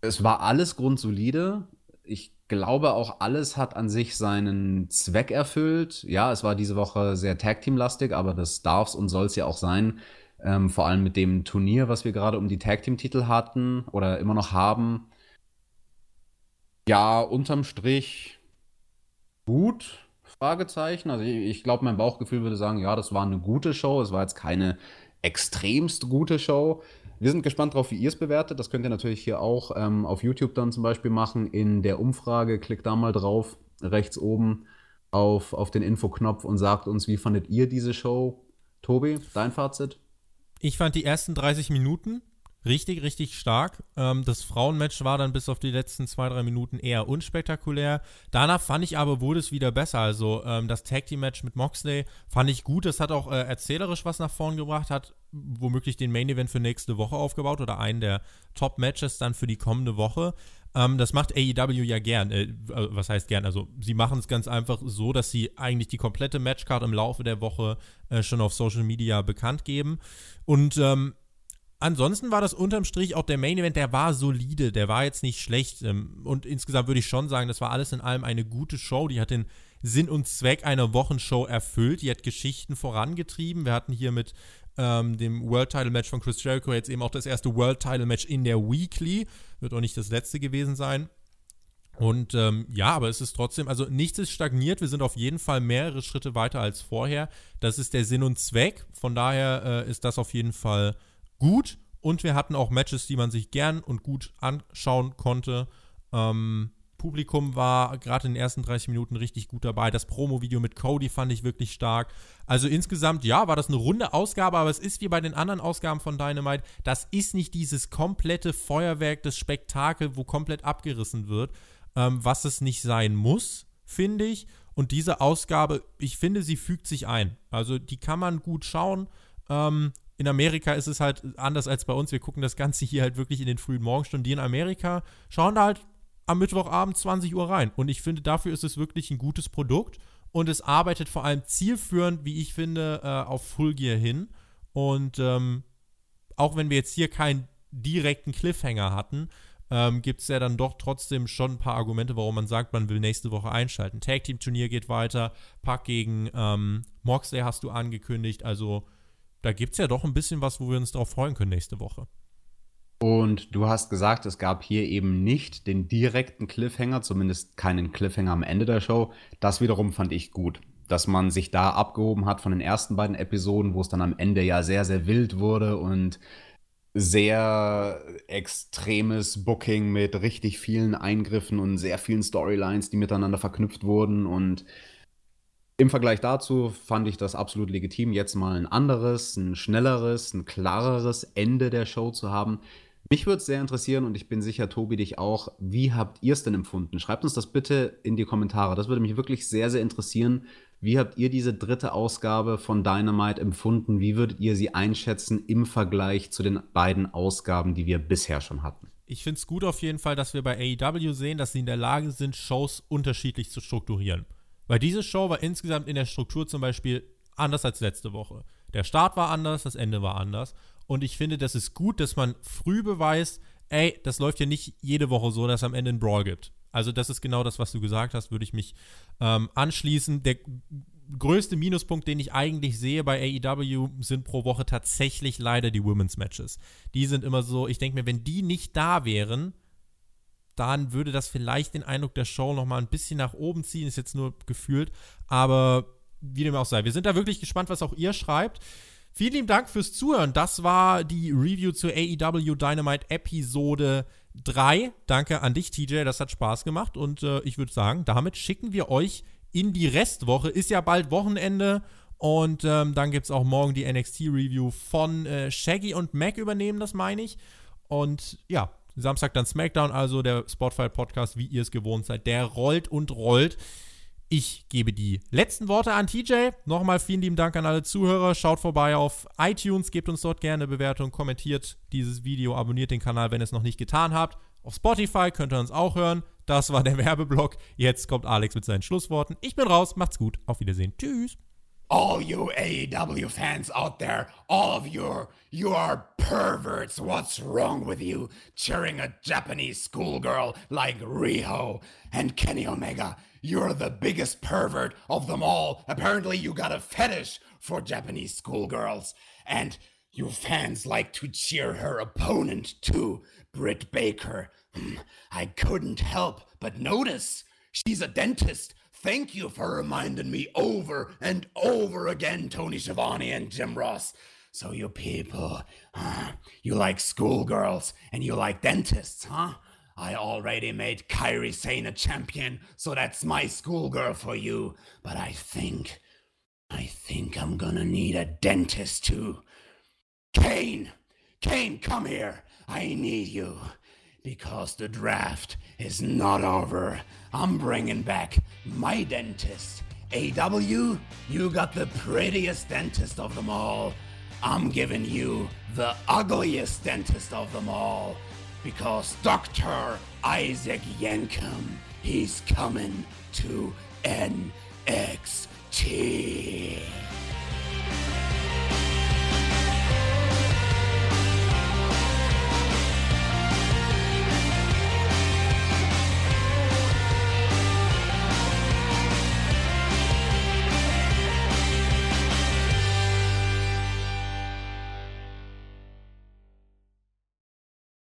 Es war alles grundsolide. Ich glaube auch, alles hat an sich seinen Zweck erfüllt. Ja, es war diese Woche sehr Tag-Team-lastig, aber das darf es und soll es ja auch sein. Ähm, vor allem mit dem Turnier, was wir gerade um die Tag-Team-Titel hatten oder immer noch haben. Ja, unterm Strich gut. Fragezeichen. Also ich, ich glaube, mein Bauchgefühl würde sagen, ja, das war eine gute Show. Es war jetzt keine extremst gute Show. Wir sind gespannt darauf, wie ihr es bewertet. Das könnt ihr natürlich hier auch ähm, auf YouTube dann zum Beispiel machen. In der Umfrage klickt da mal drauf, rechts oben auf, auf den Infoknopf und sagt uns, wie fandet ihr diese Show? Tobi, dein Fazit? Ich fand die ersten 30 Minuten richtig, richtig stark. Ähm, das Frauenmatch war dann bis auf die letzten zwei, drei Minuten eher unspektakulär. Danach fand ich aber, wurde es wieder besser. Also ähm, das Tag Team Match mit Moxley fand ich gut. Das hat auch äh, erzählerisch was nach vorn gebracht, hat womöglich den Main Event für nächste Woche aufgebaut oder einen der Top Matches dann für die kommende Woche. Ähm, das macht AEW ja gern. Äh, was heißt gern? Also, sie machen es ganz einfach so, dass sie eigentlich die komplette Matchcard im Laufe der Woche äh, schon auf Social Media bekannt geben. Und ähm, ansonsten war das unterm Strich auch der Main Event, der war solide, der war jetzt nicht schlecht. Ähm, und insgesamt würde ich schon sagen, das war alles in allem eine gute Show. Die hat den Sinn und Zweck einer Wochenshow erfüllt. Die hat Geschichten vorangetrieben. Wir hatten hier mit ähm, dem World Title Match von Chris Jericho jetzt eben auch das erste World Title Match in der Weekly. Wird auch nicht das letzte gewesen sein. Und ähm, ja, aber es ist trotzdem, also nichts ist stagniert. Wir sind auf jeden Fall mehrere Schritte weiter als vorher. Das ist der Sinn und Zweck. Von daher äh, ist das auf jeden Fall gut und wir hatten auch Matches, die man sich gern und gut anschauen konnte. Ähm, Publikum war gerade in den ersten 30 Minuten richtig gut dabei. Das Promo-Video mit Cody fand ich wirklich stark. Also insgesamt, ja, war das eine runde Ausgabe, aber es ist wie bei den anderen Ausgaben von Dynamite. Das ist nicht dieses komplette Feuerwerk, das Spektakel, wo komplett abgerissen wird, ähm, was es nicht sein muss, finde ich. Und diese Ausgabe, ich finde, sie fügt sich ein. Also die kann man gut schauen. Ähm, in Amerika ist es halt anders als bei uns. Wir gucken das Ganze hier halt wirklich in den frühen Morgenstunden. Die in Amerika schauen da halt am Mittwochabend 20 Uhr rein. Und ich finde, dafür ist es wirklich ein gutes Produkt. Und es arbeitet vor allem zielführend, wie ich finde, äh, auf Full Gear hin. Und ähm, auch wenn wir jetzt hier keinen direkten Cliffhanger hatten, ähm, gibt es ja dann doch trotzdem schon ein paar Argumente, warum man sagt, man will nächste Woche einschalten. Tag Team Turnier geht weiter, Pack gegen ähm, Moxley hast du angekündigt, also da gibt es ja doch ein bisschen was, wo wir uns darauf freuen können nächste Woche. Und du hast gesagt, es gab hier eben nicht den direkten Cliffhanger, zumindest keinen Cliffhanger am Ende der Show. Das wiederum fand ich gut, dass man sich da abgehoben hat von den ersten beiden Episoden, wo es dann am Ende ja sehr, sehr wild wurde und sehr extremes Booking mit richtig vielen Eingriffen und sehr vielen Storylines, die miteinander verknüpft wurden und im Vergleich dazu fand ich das absolut legitim, jetzt mal ein anderes, ein schnelleres, ein klareres Ende der Show zu haben. Mich würde es sehr interessieren und ich bin sicher, Tobi, dich auch. Wie habt ihr es denn empfunden? Schreibt uns das bitte in die Kommentare. Das würde mich wirklich sehr, sehr interessieren. Wie habt ihr diese dritte Ausgabe von Dynamite empfunden? Wie würdet ihr sie einschätzen im Vergleich zu den beiden Ausgaben, die wir bisher schon hatten? Ich finde es gut auf jeden Fall, dass wir bei AEW sehen, dass sie in der Lage sind, Shows unterschiedlich zu strukturieren. Weil diese Show war insgesamt in der Struktur zum Beispiel anders als letzte Woche. Der Start war anders, das Ende war anders. Und ich finde, das ist gut, dass man früh beweist, ey, das läuft ja nicht jede Woche so, dass es am Ende einen Brawl gibt. Also das ist genau das, was du gesagt hast, würde ich mich ähm, anschließen. Der größte Minuspunkt, den ich eigentlich sehe bei AEW, sind pro Woche tatsächlich leider die Women's Matches. Die sind immer so, ich denke mir, wenn die nicht da wären, dann würde das vielleicht den Eindruck der Show noch mal ein bisschen nach oben ziehen, ist jetzt nur gefühlt, aber wie dem auch sei. Wir sind da wirklich gespannt, was auch ihr schreibt. Vielen lieben Dank fürs Zuhören. Das war die Review zur AEW Dynamite Episode 3. Danke an dich, TJ. Das hat Spaß gemacht. Und äh, ich würde sagen, damit schicken wir euch in die Restwoche. Ist ja bald Wochenende. Und ähm, dann gibt es auch morgen die NXT-Review von äh, Shaggy und Mac übernehmen, das meine ich. Und ja, Samstag dann SmackDown, also der Spotify-Podcast, wie ihr es gewohnt seid. Der rollt und rollt. Ich gebe die letzten Worte an TJ. Nochmal vielen lieben Dank an alle Zuhörer. Schaut vorbei auf iTunes, gebt uns dort gerne Bewertung, kommentiert dieses Video, abonniert den Kanal, wenn ihr es noch nicht getan habt. Auf Spotify könnt ihr uns auch hören. Das war der Werbeblock. Jetzt kommt Alex mit seinen Schlussworten. Ich bin raus, macht's gut, auf Wiedersehen. Tschüss. All you AEW fans out there, all of you, you are perverts. What's wrong with you? Cheering a Japanese schoolgirl like Riho and Kenny Omega. You're the biggest pervert of them all. Apparently, you got a fetish for Japanese schoolgirls. And you fans like to cheer her opponent too, Britt Baker. Hmm, I couldn't help but notice she's a dentist Thank you for reminding me over and over again, Tony Schiavone and Jim Ross. So, you people, uh, you like schoolgirls and you like dentists, huh? I already made Kyrie Sane a champion, so that's my schoolgirl for you. But I think, I think I'm gonna need a dentist too. Kane! Kane, come here! I need you because the draft is not over. I'm bringing back my dentist. AW, you got the prettiest dentist of them all. I'm giving you the ugliest dentist of them all because Dr. Isaac Yankum, he's coming to NXT.